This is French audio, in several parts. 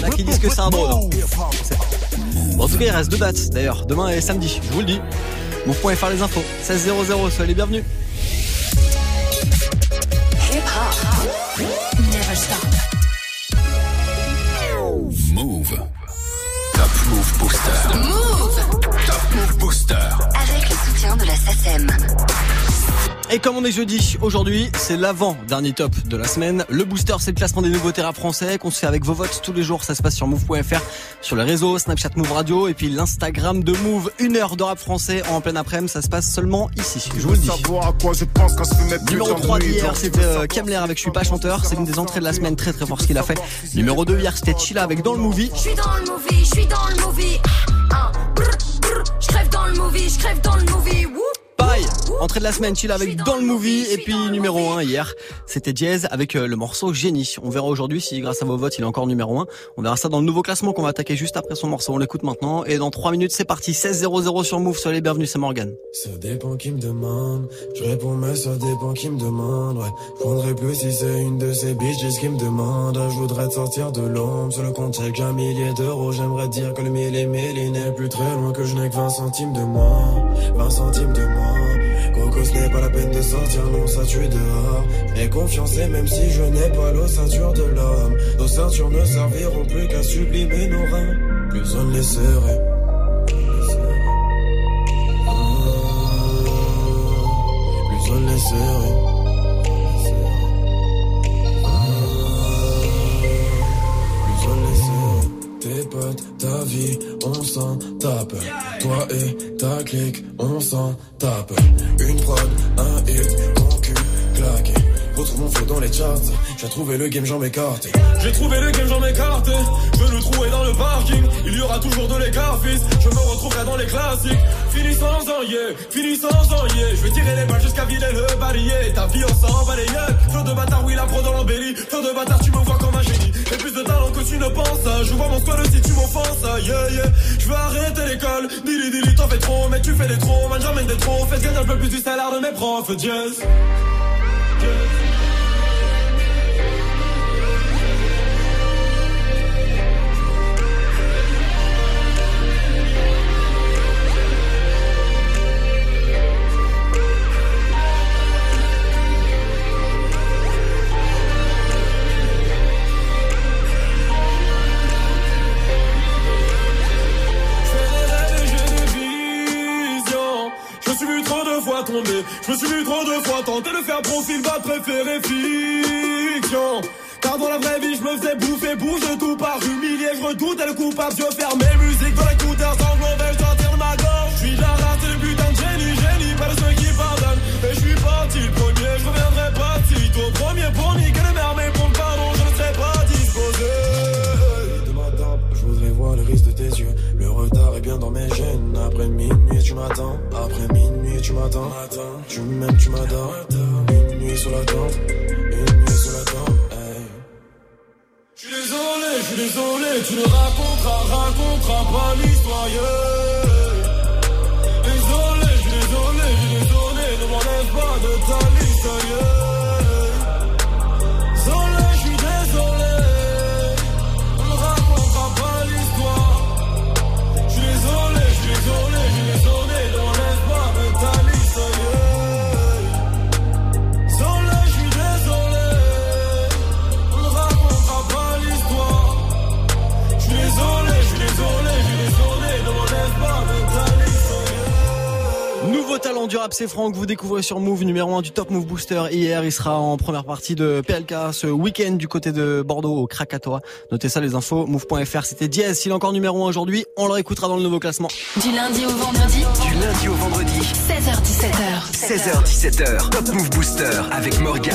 Y en a qui disent que c'est un drone. en tout cas, il reste deux dates d'ailleurs. Demain et samedi, je vous le dis. Move.fr les infos. 16 00, soyez les bienvenus. Move. Top Booster. Move Booster. avec le soutien de la SACEM. Et comme on est jeudi, aujourd'hui, c'est l'avant-dernier top de la semaine. Le booster, c'est le classement des nouveautés rap français qu'on se fait avec vos votes tous les jours. Ça se passe sur move.fr, sur les réseaux, Snapchat Move Radio et puis l'Instagram de Move. Une heure de rap français en plein après-midi. Ça se passe seulement ici, je vous le dis. Numéro 3 d'hier, c'était euh, Kemler avec Je suis pas chanteur. C'est une des entrées de la semaine très très fort ce qu'il a fait. Numéro 2 hier, c'était Chilla avec Dans le Movie. Je suis dans le movie, je suis dans le movie. Ah, brr, brr, Je crève dans le movie, je crève dans le movie. Wouh. Pareil, entrée de la semaine, Chilla avec Dans le Movie. Et puis numéro 1 hier, c'était Diez avec euh, le morceau Génie. On verra aujourd'hui si grâce à vos votes, il est encore numéro 1. On verra ça dans le nouveau classement qu'on va attaquer juste après son morceau. On l'écoute maintenant. Et dans 3 minutes, c'est parti. 16-0-0 sur Move. Soyez les bienvenus, c'est Morgan. Ça dépend qui me demande. Je réponds, mais ça dépend qui me demande. Ouais, plus si c'est une de ces bitches qui me demande. Je voudrais te sortir de l'ombre. Sur le compte, j'ai qu'un millier d'euros. J'aimerais dire que le mille et mille il n'est plus très loin. Que je n'ai que 20 centimes de moins. 20 centimes de moins. Coco, ce n'est pas la peine de sortir, non, ça tue dehors. J'ai confiance et même si je n'ai pas l'ossature de l'homme, nos ceintures ne serviront plus qu'à sublimer nos reins. Plus on ne les serrait. Plus on les serrait. Ta vie, on s'en tape. Toi et ta clique, on s'en tape. Une prod, un hit, mon cul claqué. Retrouve mon flow dans les charts. J'ai trouvé le game, j'en m'écarte. J'ai trouvé le game, j'en m'écarte. Je le trouver dans le parking. Il y aura toujours de l'écart, fils. Je me retrouverai dans les classiques. Fini sans un yeah, fini sans un yeah. Je vais tirer les balles jusqu'à vider le balayé. Ta vie, on s'en yeux. Flot de bâtard, oui, la pro dans l'embellie. Flot de bâtard, tu me vois comme J'ai plus de talent que tu ne penses. Je vois mon squad si tu m'offenses. Yeah, yeah. Je veux arrêter l'école. Dili, dili, t'en fais trop. Mais tu fais des trop. Man, j'emmène des trop. Faites gagner un peu plus du salaire de mes profs. Jazz. Je vu trop de de faire profil bas préféré fiction. Car dans la vraie vie, je me faisais bouffer, bouge tout par humilié. Je redoutais le coupable. Je ferme mes musiques dans l'écouteur sans mauvais. Je de ma gorge? Je suis la race le putain de génie, génie. Pas de ceux qui pardonnent. Et je suis parti le premier. Je reviendrai pas si tôt. Premier pour niquer le maire, mais pour le pardon, je ne serai pas disposé. De ma tempe, je voudrais voir le risque de tes yeux. Le retard est bien dans mes gènes. Après minuit, tu m'attends. Après minuit, tu m'attends. Tu m'aimes, tu m'adores. Une nuit sur la tente. Une nuit sur la. Hey. Je suis désolé, je suis désolé. Tu ne raconteras, raconteras pas l'histoire. Rap, c'est Franck. Vous découvrez sur Move, numéro 1 du Top Move Booster. Hier, il sera en première partie de PLK ce week-end du côté de Bordeaux au Krakatoa. Notez ça, les infos. Move.fr, c'était Diaz. S'il est encore numéro 1 aujourd'hui, on le réécoutera dans le nouveau classement. Du lundi au vendredi, Du lundi au vendredi, 16h17h. 16h17h. Top Move Booster avec Morgan.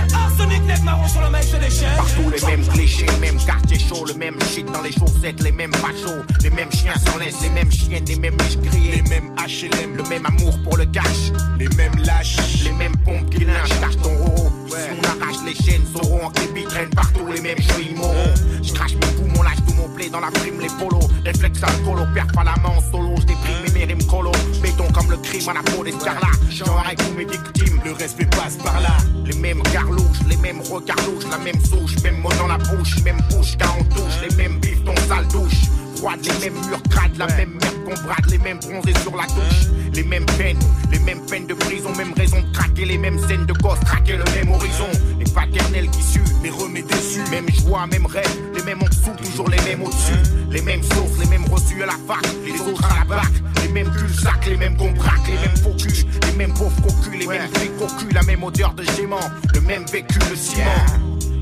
Partout les mêmes clichés, mêmes quartiers chaud, le même shit dans les chaussettes, les mêmes machos, les mêmes chiens sans laisse, les mêmes chiennes, les mêmes miches les mêmes HLM, le même amour pour le cash, les mêmes lâches, les mêmes pompes qui lynchent, lâche ton roro. Si on arrache les chaînes, sauront en képi traînent partout les mêmes chouilles moraux. Je crache mes poumons, lâche tout mon blé dans la prime, les polos, réflexe alcoolo, perds pas la main en solo, je déprime mes rimes béton comme le crime à la peau des scarlats, genre avec mes victimes, le respect passe par là, les mêmes garlouches, les mêmes regards louches, la même souche, même mot dans la bouche, même bouche quand on touche, les mêmes bifs, ton sale douche. Froide, les mêmes murs crades, la même merde qu'on brade, les mêmes bronzés sur la touche, les mêmes peines, les mêmes peines de prison, même raison de craquer, les mêmes scènes de gosses, traquer le même horizon, les paternels qui suent, les remets déçus, même joie, même rêve, les mêmes en dessous, toujours les mêmes au-dessus, les mêmes sources, les mêmes reçus à la fac, les autres à la bac, les mêmes cul-sac, les mêmes qu'on braque, les mêmes faux culs, les mêmes pauvres cocus, les mêmes flics cocus, la même odeur de gément, le même vécu, le ciment.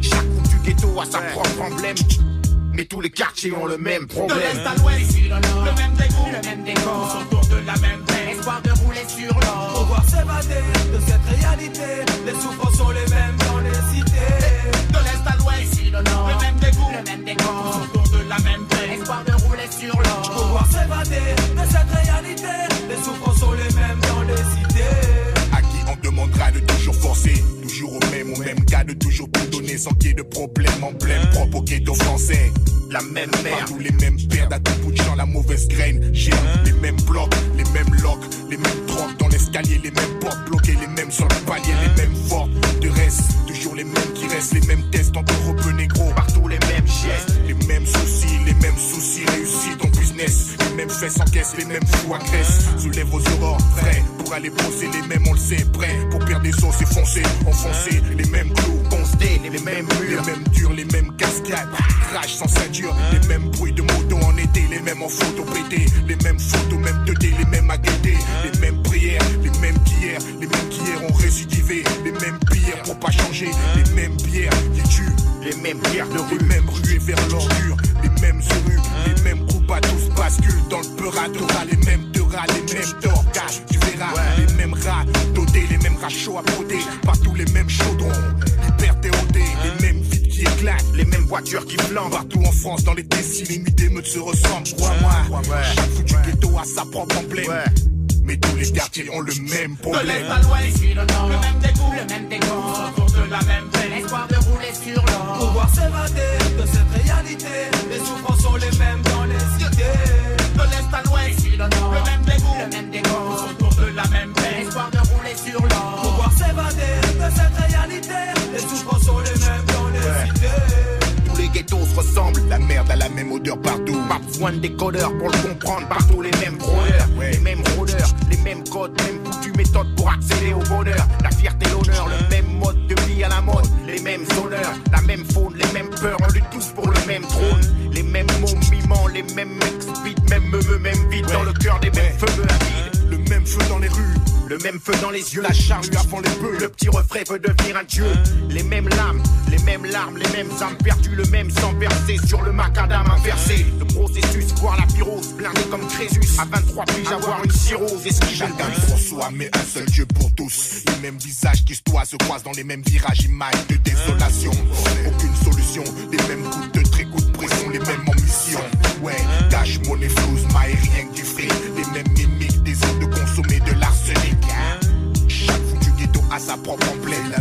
Chaque bout du ghetto a sa propre emblème. Mais tous les quartiers ont le même De problème. l'est à l'ouest, le même dégoût, le même décor, tous autour de la même peine, espoir de rouler sur l'or. Pouvoir s'évader de cette réalité. Les souffrances sont les mêmes dans les cités. De l'est à l'ouest, le même dégoût, le même décor, tous autour de la même peine, espoir de rouler sur l'or. Pouvoir s'évader de cette réalité. Les souffrances sont les mêmes dans les cités. Demandera de toujours forcer Toujours au même, au même cas de toujours tout donner sans qu'il y ait de problème Emblème propre au ghetto français La même merde. Partout les mêmes pertes à tout bout de champ, la mauvaise graine J'ai les mêmes blocs, les mêmes locks Les mêmes drogues dans l'escalier, les mêmes portes bloquées Les mêmes sur le palier, les mêmes fortes de reste Toujours les mêmes qui restent, les mêmes tests en rebeux négro Partout les mêmes gestes. les mêmes soucis, les mêmes soucis, réussis Les mêmes fesses en caisse, les mêmes fous à graisse. Soulève vos aurores, frais. Pour aller bosser, les mêmes, on le sait, prêt. Pour perdre des os et foncer, enfoncer. Les mêmes clous, Constés, les mêmes les murs. mêmes durs, les mêmes cascades. Crash sans ceinture, les mêmes bruits de moto en été. Les mêmes en photo pété. Les mêmes photos, même 2D, les mêmes à guetter. Les mêmes prières, les mêmes qu'hier. Les mêmes qu'hier ont récidivé. Les mêmes prières pour pas changer. Les mêmes bières qui tuent. Les mêmes pierres de Les rue. mêmes ruées vers l'ordure, les mêmes rues, les mêmes à tous basculent dans le peur à Dora, les mêmes de rats, les mêmes d'orgages, tu verras, les mêmes rats dodés, les mêmes rats chauds à broder, partout les mêmes chaudrons, liberté odée, les mêmes vides qui éclatent, Les mêmes voitures qui flambent. partout en France, dans les déciles, les nuits d'émeutes se ressemblent, crois-moi, chaque foutu ghetto a sa propre emblème, mais tous les quartiers ont le même problème. l'est à l'ouest, ici le le même dégoût, le même décor, autour de la même peine, espoir de rouler sur l'or. Pouvoir s'évader de cette réalité. Les souffrances sont les mêmes dans besoin de décodeurs pour le comprendre. Partout les mêmes rôleurs, les mêmes rôdeurs, les mêmes codes, même foutues méthodes pour accéder au bonheur. La fierté, l'honneur, le même mode de vie à la mode. Les mêmes honneurs, la même faune, les mêmes peurs. On lutte tous pour le même trône. Les mêmes mots mimants, les mêmes mecs speed, même meumeux, même vide dans le cœur des mêmes feux Le même feu dans les yeux, la charrue avant les bœufs. Le petit refrain veut devenir un dieu. Les mêmes lames, les mêmes larmes, les mêmes âmes perdues, le même sang versé sur le macadam inversé. Le processus, voir la pyrose, blindé comme Crésus. À 23 piges, avoir une cirrhose, esquiver le Chacun pour soi, mais un seul Dieu pour tous. Les mêmes visages qui se toisent se croisent dans les mêmes virages, images de désolation. Aucune solution, les mêmes coups de trait, coups de pression, les mêmes ambitions. Ouais, cash, monnaie, flouze, maille, rien que du fric. Les mêmes mimiques, désir de consommer de l'arsenic. La.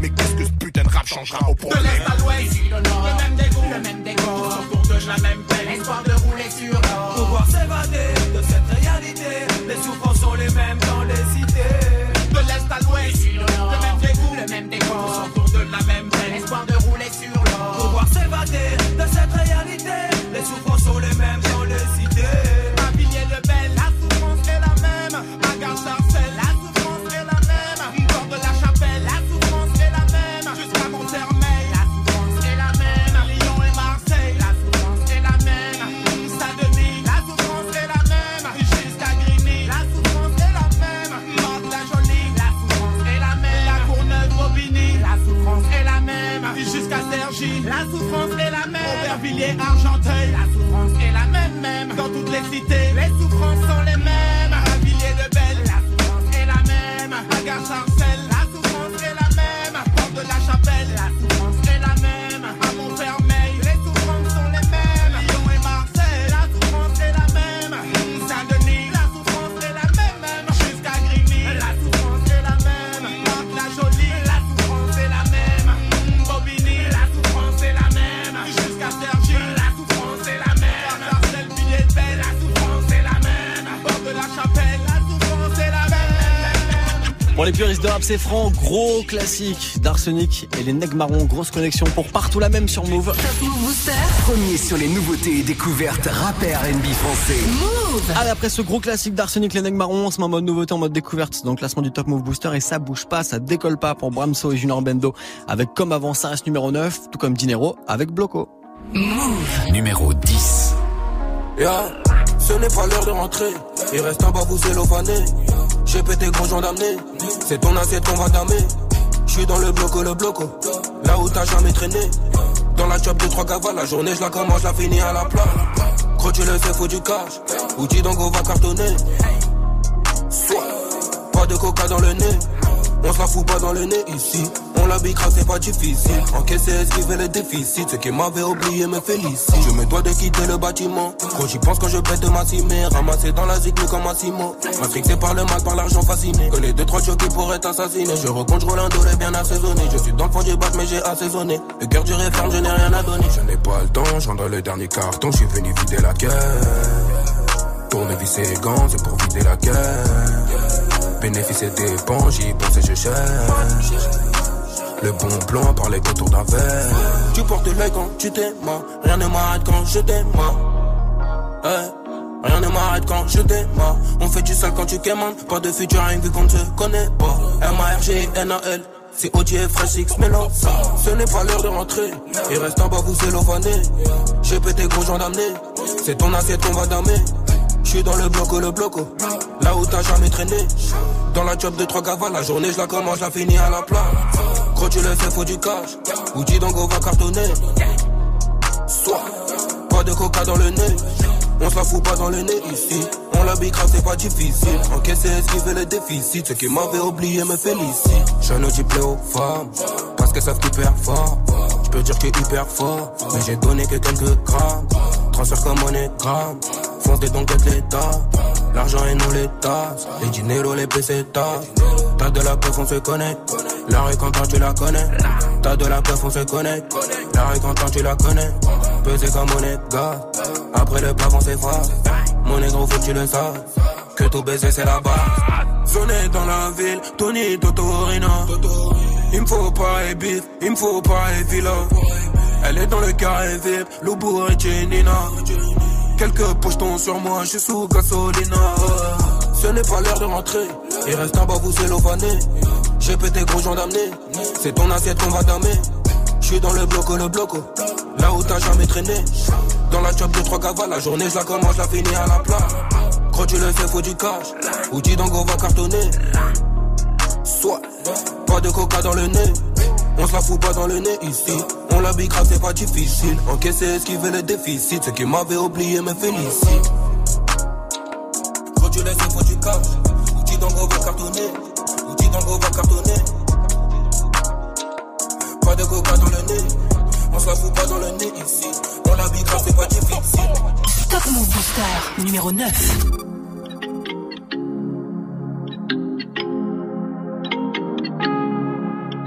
Mais qu'est-ce que ce putain de rap changera au De problème? l'est à l'ouest, ici le même dégoût, le même décor, autour de la même peine, espoir de rouler sur l'or. Pouvoir s'évader de cette réalité. Les souffrances Jusqu'à Cergy, la souffrance est la même. Aubervilliers, Argenteuil, la souffrance est la même, même. Dans toutes les cités, les souffrances sont les mêmes. Pour les puristes de rap, c'est franc, gros classique d'Arsenic et les Neg Marron, grosse connexion pour partout la même sur Move. Top Move Booster. Premier sur les nouveautés et découvertes rap et R&B français. Move. Allez, après ce gros classique d'Arsenic, les Neg Marron, on se met en mode nouveauté, en mode découverte dans le classement du Top Move Booster et ça bouge pas, ça décolle pas pour Bramso et Junior Bendo avec comme avant ça reste numéro 9, tout comme Dinero avec Bloco. Numéro 10. Ya, ce n'est pas l'heure de rentrer. Il reste bas, vous élovanez. J'ai pété gros gendarmerie. C'est ton assiette qu'on va damer. J'suis dans le bloco, le bloco. Là où t'as jamais traîné. Dans la job de trois cavales, la journée je la commence, la finis à la plat. Gros, tu le sais, faut du cash. Outil on va cartonner. Soit, pas de coca dans le nez. On se la fout pas dans le nez ici. On la bicra, c'est pas difficile. Encaisser, esquiver les déficits. Ce qui m'avait oublié me félicite. Je me dois de quitter le bâtiment. Quand j'y pense quand je pète ma cimère. Ramassé dans la zig, comme un ciment. Matrixé par le mal, par l'argent fasciné. Connais deux, trois chocs qui pourraient t'assassiner. Je recompte, Rolando est bien assaisonné. Je suis dans le fond du bac, mais j'ai assaisonné. Le cœur du ferme, je n'ai rien à donner. Je n'ai pas le temps, j'entre le dernier carton. Je suis venu vider la caisse. Tourner, visser les gants, c'est pour vider la caisse. Bénéfice et dépenses, j'y pense et je cherche. Le bon plan par les contours d'un verre. Tu portes l'œil quand tu t'aimes, rien ne m'arrête quand je t'aime. Rien ne m'arrête quand je démarre. On fait du sale quand tu quémandes. Pas de futur, rien vu qu'on ne se connaît pas. M-A-R-G-N-A-L. C'est et Fresh X mélange ça. Ce n'est pas l'heure de rentrer. Il reste en bas, vous élovanez. J'ai pété gros gens d'amener. C'est ton assiette qu'on va damer. J'suis dans le bloco, le bloco. Là où t'as jamais traîné. Dans la job de trois cavales, la journée je la commence, la finis à la plat. Gros, tu le sais, faut du cash. Outil donc on va cartonner. Soit, pas de coca dans le nez. On se la fout pas dans le nez ici. On la bicra, c'est pas difficile. Encaisser, esquiver les déficits. Ce qui m'avait oublié me félicite. Je ne dis plaît aux femmes. Parce qu'elles savent hyper fort. Je peux dire que hyper fort. Mais j'ai donné que quelques grammes. Transfert comme. Fonce des dons l'état. L'argent et nous l'état. Les dineros, les pesetas. T'as de la preuve, on se connaît. La rue quand tu la connais. T'as de la preuve, on se connaît. La rue quand tu la connais. Pesé comme monnaie, gars. Après le pavant, c'est froid. Mon négro, faut tu le saches. Que tout baiser, c'est la base. Zoné dans la ville, Tony Totorina. Il me faut pas et bif, il me faut pas et villa. Elle est dans le carré VIP, Loubou et Jenina. Quelques pochetons sur moi, je suis sous gasolina. Ce n'est pas l'heure de rentrer. Il reste en bas, vous élovanez. J'ai pété gros gens d'amener. C'est ton assiette qu'on va damer. Je suis dans le bloco, le bloco. Là où t'as jamais traîné. Dans la job de trois cavales, la journée je la commence, la finis à la plat. Quand tu le sais, faut du cash? Outil donc on va cartonner. Soit, pas de coca dans le nez. On se la fout pas dans le nez ici. On la bicra, c'est pas difficile. Encaisser, esquiver les déficits. Ce qui m'avait oublié me félicite. Tu le sais, faut du cash. Outil donc on va cartonner. Outil donc on va cartonner. Pas de coca dans le nez. On se la fout pas dans le nez ici. On la bicra, c'est pas difficile. Top Move Booster numéro 9.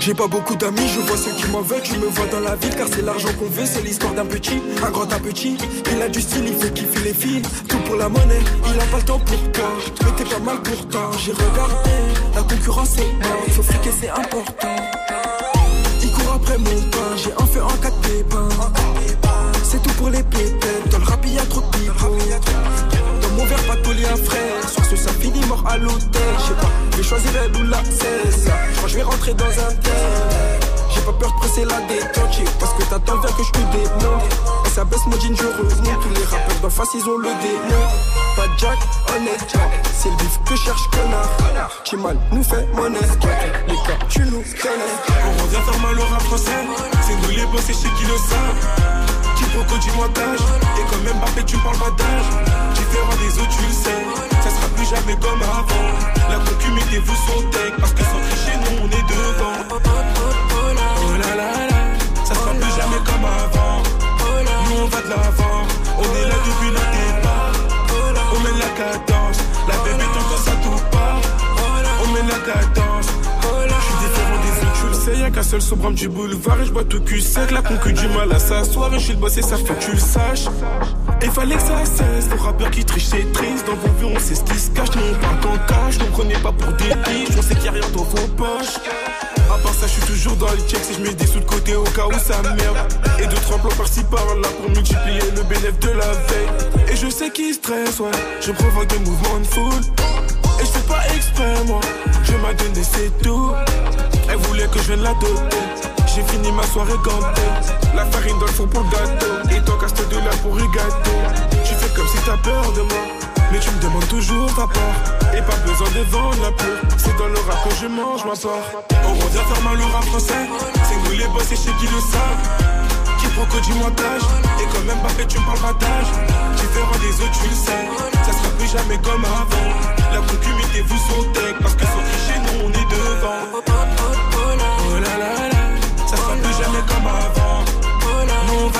J'ai pas beaucoup d'amis, je vois ceux qui m'en veulent, je me vois dans la ville car c'est l'argent qu'on veut, c'est l'histoire d'un petit, un grand un petit. Il a du style, il fait kiffer les filles, tout pour la monnaie, il a pas le temps pour toi, mais t'es pas mal pourtant. J'ai regardé, la concurrence est morte, faut friquer c'est important. Il court après mon pain, j'ai un feu en quatre pépins. C'est tout pour les pépettes, dans le rap y'a trop de mon verre, pas de un frère. Sur ce, ça finit mort à l'hôtel. Je sais pas, je choisir elle ou la 16. Je vais rentrer dans un tel. J'ai pas peur de presser la détente. Parce que t'attends bien que je te démonte. Et ça baisse mon jean, je remonte. Tous les rappeurs d'en face, ils ont le démon. Pas de Jack, honnêtement. C'est le bif que cherche, connard. Chimal nous fait monnaie. Les gars, tu nous connais. On revient faire mal au rap français. C'est nous les boss et ceux qui le savent. Qui du montage. Et quand même Mbappé, tu parles pas d'âge. Des autres, tu le sais. Ça sera plus jamais comme avant. La concu, mettez-vous son tech. Parce que sans tricher, nous, on est devant. Oh là là là. Ça sera plus jamais comme avant. Nous, on va de l'avant. On est là depuis le départ. On met la cadence. La bébé, tant que ça tout part. On met la cadence. Je suis différent des autres, tu le sais, y'a qu'un seul seul sur brame du boulevard et je bois tout cul sec. La concu du mal à s'asseoir et je suis le bossé, ça fait que tu le saches. Et fallait que ça cesse, les rappeurs qui trichent c'est triste. Dans vos vues, on sait ce qui se cache, non pas qu'en cache. Ne prenez pas pour des biches, on sait qu'il y a rien dans vos poches. À part ça, je suis toujours dans les checks si je mets des sous de côté au cas où ça merde. Et deux, trois plans par-ci par-là pour multiplier le bénéfice de la veille. Et je sais qui stresse, ouais. Je provoque des mouvements de foule. Et je fais pas exprès, moi. Je m'a donné, c'est tout. Elle voulait que je vienne la doter. J'ai fini ma soirée gantée. La farine dans le four pour le gâteau. Et toi, casse de là pour gâteau. Tu fais comme si t'as peur de moi. Mais tu me demandes toujours ta part. Et pas besoin de vendre la peau. C'est dans le rap que je mange ma part. On revient faire mal au rap français. C'est nous les boss et chez qui le savent. Qui que du montage. Et quand même pas tu me parles pas. Différent des autres, tu le sais. Ça sera plus jamais comme avant. La concumité vous tech. Parce que sans tricher, nous on est devant.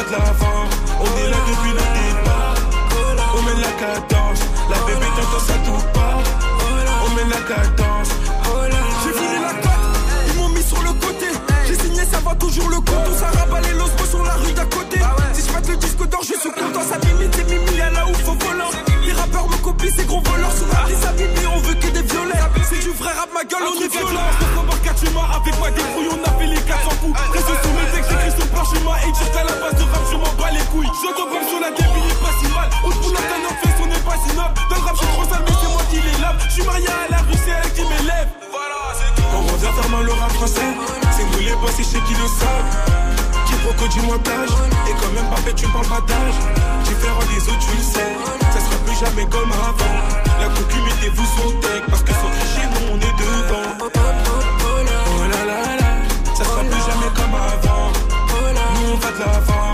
On est là depuis le départ. On met la cadence. La bébé tendance à tout part. On met la cadence. J'ai fini la cote, ils m'ont mis sur le côté. J'ai signé, ça va toujours le compte. On s'arrabat les losbos sur la rue d'à côté. Si je le disque d'or, je suis content. Ça limite, c'est Mimi à la ouf au volant. Les rappeurs me copient, ces gros voleurs. Sur la liste à Mimi, on veut que des violets. C'est du vrai rap, ma gueule, on est violent. 4 humains, avec moi des brouilles, on a fait les 400 coups. Reste sous mes textes, j'écris sur parchemin. Et juste à la base de rap, je m'en bats les couilles. J'entends comme sur la débit, il est pas si mal. Au boulot d'un homme fait, on est pas si noble. Dans le rap, je suis trop sale, mais c'est moi qui les lave. Je suis marié à la rue, c'est elle qui m'élève. On revient mal au rap français. C'est nous les boss et chez qui le savent. Proco du montage. Et quand même pas fait, tu me parles pas d'âge. Différent des autres, tu le sais. Ça sera plus jamais comme avant. La concumité vous sont tech. Parce que sans tricher, nous on est devant. Oh là là là. Ça sera plus jamais comme avant. Nous on va de l'avant.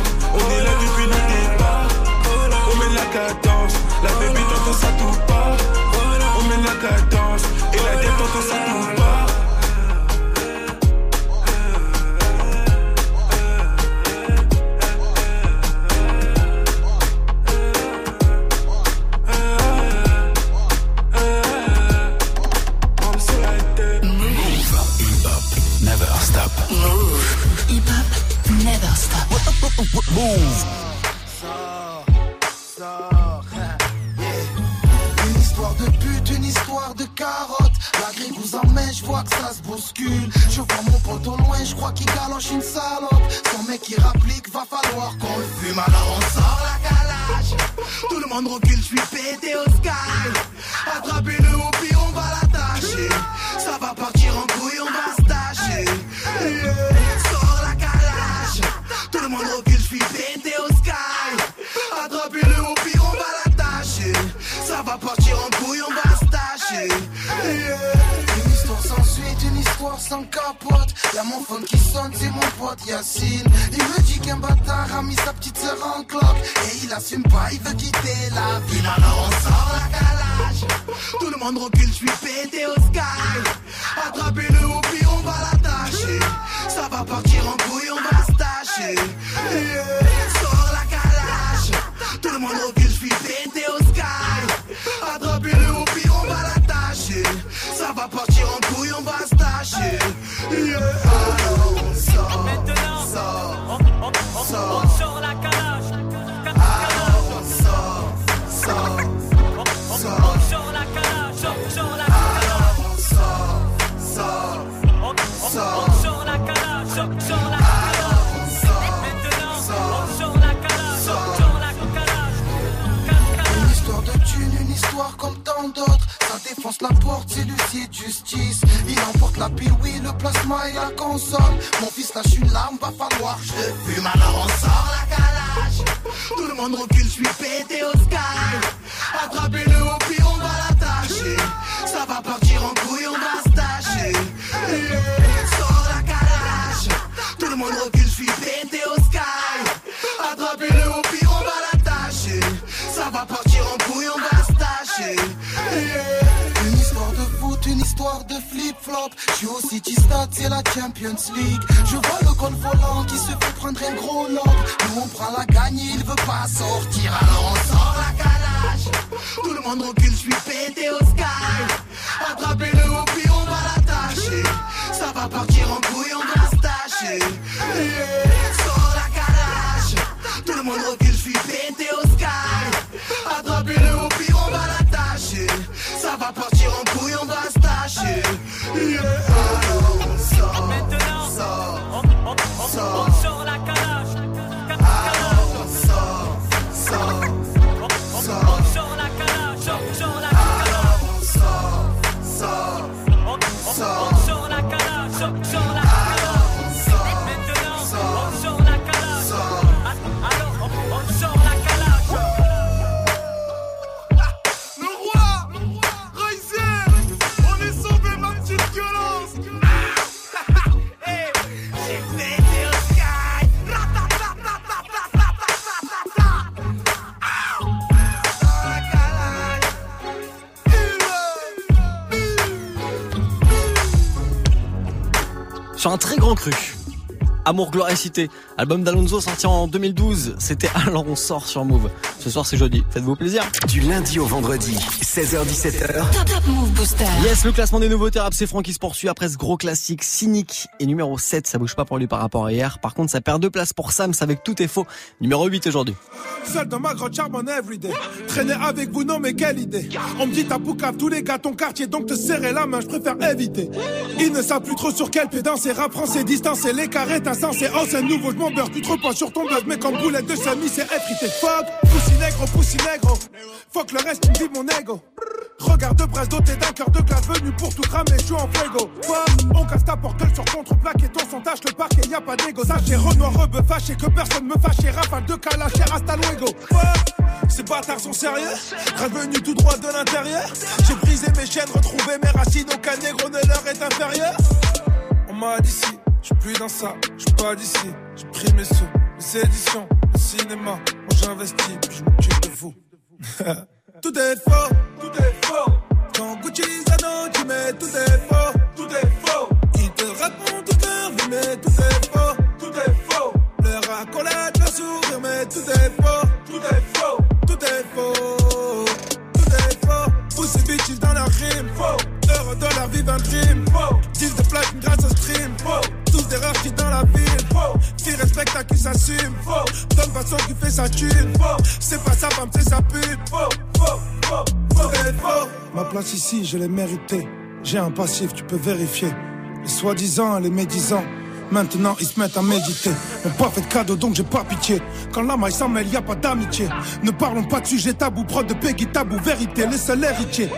Le plasma et la console. Mon fils lâche une larme, va falloir je fume. Alors on sort la calage. Tout le monde recule, je suis pété au sky. Attrapez-le au pire, on va l'attacher. Ça va partir en couille, on va se tâcher. Sors la calage. Tout le monde recule, je suis pété flop. Je au City Stade, c'est la Champions League. Je vois le col volant qui se fait prendre un gros lob. Nous on prend la gagne, il veut pas sortir. Alors on sort la calage. Tout le monde recule, je suis pété au sky. Attrapez-le au pied, on va l'attacher. Ça va partir en couille, on va se tâcher. Yeah. La calage. Tout le monde recule. Sur un très grand cru. Amour, gloire cité. Album d'Alonso sorti en 2012. C'était Alors on sort sur Move. Ce soir c'est jeudi. Faites-vous plaisir. Du lundi au vendredi, 16h17h. Top Top Move Booster. Yes, le classement des nouveautés rap, c'est Franck qui se poursuit après ce gros classique cynique. Et numéro 7, ça bouge pas pour lui par rapport à hier. Par contre, ça perd deux places pour Sams avec Tout est faux. Numéro 8 aujourd'hui. Seul dans ma grotte charbonne everyday. Traîner avec vous, non mais quelle idée. On me dit t'as boucave tous les gars ton quartier, donc te serrer la main, je préfère éviter. Ils ne savent plus trop sur quel pied danser, rap français distancé, les carrés t'as sensé. Oh c'est nouveau, je m'en beurre, tu te reposes sur ton buzz, mais comme boulette de semi, c'est effrité. Fuck, négro, poussi négro. Fuck le reste, me dit mon ego. Regarde de presse doté d'un cœur de glace venu pour tout cramer, je suis en fuego. On casse ta porte gueule sur contreplaqué, ton son tâche le parquet, y a pas d'égo. Sachez Renoir rebeu fâché que personne me fâche, rafale de calache, hasta luego. Ces bâtards sont sérieux, revenu tout droit de l'intérieur. J'ai brisé mes chaînes, retrouvé mes racines, aucun négro ne leur est inférieur. On m'a dit si, je suis plus dans ça, je suis pas d'ici. J'ai pris mes sous, les éditions, le cinéma, moi j'investis, puis je m'occupe de vous. tout est faux, tout est faux. Quand Gucci Zano, tu mets tout est faux, tout est faux. Ils te racontent toute leur vie, mais tout est faux, tout est faux. Leur accolade, leur sourire, mais tout est faux, tout est faux, tout est faux, tout est faux. Bitches dans leur rime, faux. Heureux de leur vivre un dream, faux. Disent de platine grâce au stream, faux. Rares qui dans la ville. Qui respecte à qui s'assume, faux. Donne façon qui fait sa thune. C'est pas sa femme, c'est sa pute, faux, faux, faux, faux. Ma place ici, je l'ai méritée. J'ai un passif, tu peux vérifier. Les soi-disant, les médisants. Maintenant ils se mettent à méditer. M'ont pas fait de cadeau donc j'ai pas pitié. Quand la maille s'en mêle, y a pas d'amitié. Ne parlons pas de sujet tabou, prod de Peggy tabou, vérité, les seuls héritiers.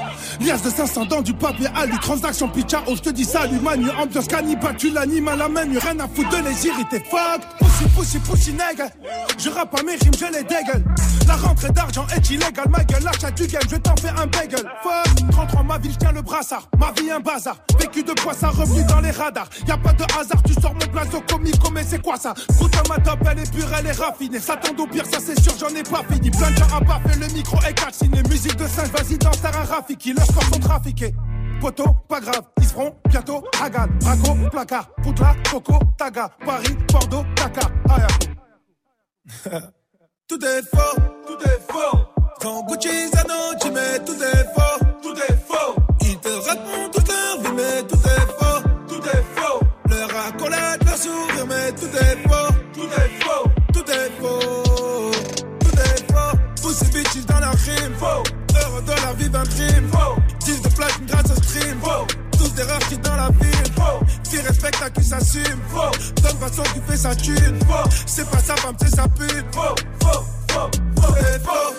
Liasse de 500 dans du papier alu, transaction pitcha, oh je te dis salut manu, ambiance cannibale, tu l'animes à la main, rien à foutre de les irriter. Fuck, pussy, pussy, pussy, nègre. Je rappe à mes rimes, je les dégueule. La rentrée d'argent est illégale, ma gueule, l'achat du game, je t'en fais un bagel. Fuck, 33 ma ville, tiens le brassard. Ma vie un bazar, vécu de ça, revenu dans les radars. Y a pas de hasard, tu sors mon blason comico, mais c'est quoi ça? À ma top, elle est pure, elle est raffinée. Tombe au pire, ça c'est sûr, j'en ai pas fini. Plein de gens à baffer, le micro est calciné. Musique de 5, vas-y, danse, t'as un Rafiki. Leurs corps sont trafiqués. Poto, pas grave, ils seront bientôt Hagan, Braco, placard, Poutla, Coco, Taga, Paris, Bordeaux, Dakar, Ayapo. Tout est faux, tout est faux. Quand Gucci Zano, tu mets tout est faux, Qui respecte à qui s'assume, faux. Donne façon qui fait sa thune, faux. C'est pas sa femme, c'est sa pute, faux, faux, faux, faux, et faux.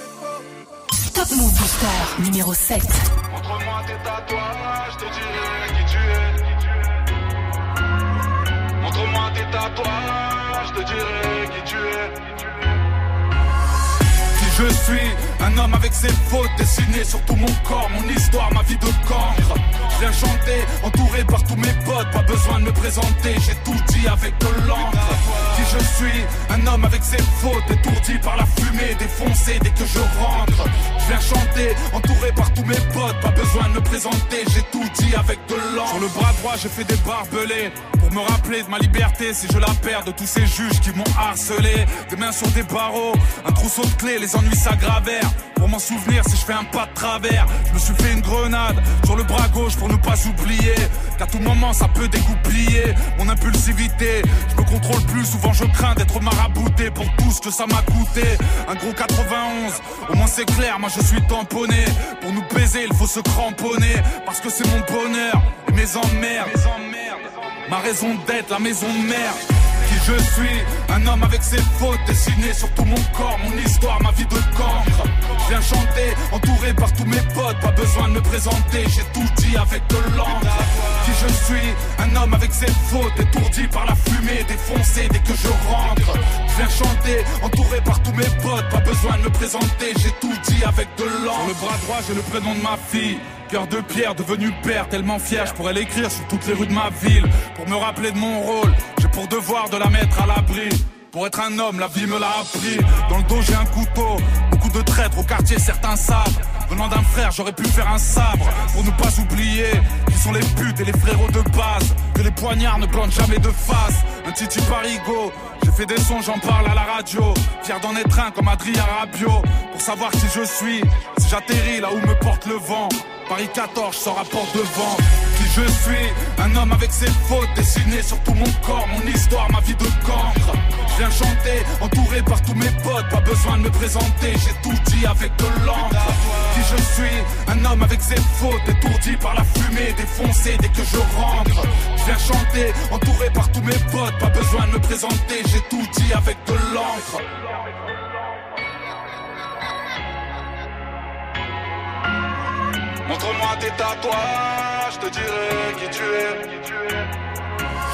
Top Move Booster numéro 7. Montre-moi tes tatouages, je te dirai qui tu es. Montre-moi tes tatouages, je te dirai qui tu es. Je suis Un homme avec ses fautes dessinées sur tout mon corps, mon histoire, ma vie de cancre. Viens chanter, entouré par tous mes potes, pas besoin de me présenter, j'ai tout dit avec de l'encre. Qui je suis Un homme avec ses fautes, étourdi par la fumée, défoncé dès que je rentre. Viens chanter, entouré par tous mes potes, pas besoin de me présenter, j'ai tout dit avec de l'encre. Sur le bras droit, j'ai fait des barbelés pour me rappeler de ma liberté si je la perds de tous ces juges qui m'ont harcelé. Des mains sur des barreaux, un trousseau de clés, les ennuis s'aggravèrent. Pour m'en souvenir si je fais un pas de travers, je me suis fait une grenade sur le bras gauche pour ne pas oublier. qu'à tout moment ça peut dégoupiller mon impulsivité. Je me contrôle plus, souvent je crains d'être marabouté pour tout ce que ça m'a coûté. Un gros 91, au moins c'est clair, moi je suis tamponné. Pour nous il faut se cramponner, parce que c'est mon bonheur et mes emmerdes. Ma raison d'être, la maison de merde qui je suis. Un homme avec ses fautes dessinées sur tout mon corps, mon histoire, ma vie de cancre. Je viens chanter, entouré par tous mes potes, pas besoin de me présenter, j'ai tout dit avec de l'encre. Qui je suis, un homme avec ses fautes, étourdi par la fumée, défoncé dès que je rentre. Je viens chanter, entouré par tous mes potes, pas besoin de me présenter, j'ai tout dit avec de l'encre. Le bras droit, j'ai le prénom de ma fille. Cœur de pierre, devenu père, tellement fier, je pourrais l'écrire sur toutes les rues de ma ville. Pour me rappeler de mon rôle, j'ai pour devoir de la mettre à l'abri. Pour être un homme, la vie me l'a appris. Dans le dos, j'ai un couteau. Beaucoup de traîtres au quartier, certains savent. Venant d'un frère, j'aurais pu faire un sabre. Pour ne pas oublier qui sont les putes et les frérots de base. Que les poignards ne plantent jamais de face. Un titi parigo. J'ai fait des sons, j'en parle à la radio. Fier d'en être un comme Adrien Rabio. Pour savoir qui je suis, si j'atterris là où me porte le vent. Paris 14, je sors à porte devant. Qui je suis, un homme avec ses fautes dessinées sur tout mon corps, mon histoire, ma vie de cancre. Je viens chanter, entouré par tous mes potes, pas besoin de me présenter, j'ai tout dit avec de l'encre. Qui je suis, un homme avec ses fautes, étourdi par la fumée, défoncé dès que je rentre. Je viens chanter, entouré par tous mes potes, pas besoin de me présenter, j'ai tout dit avec de l'encre. Montre-moi tes tatouages, je te dirai qui tu es.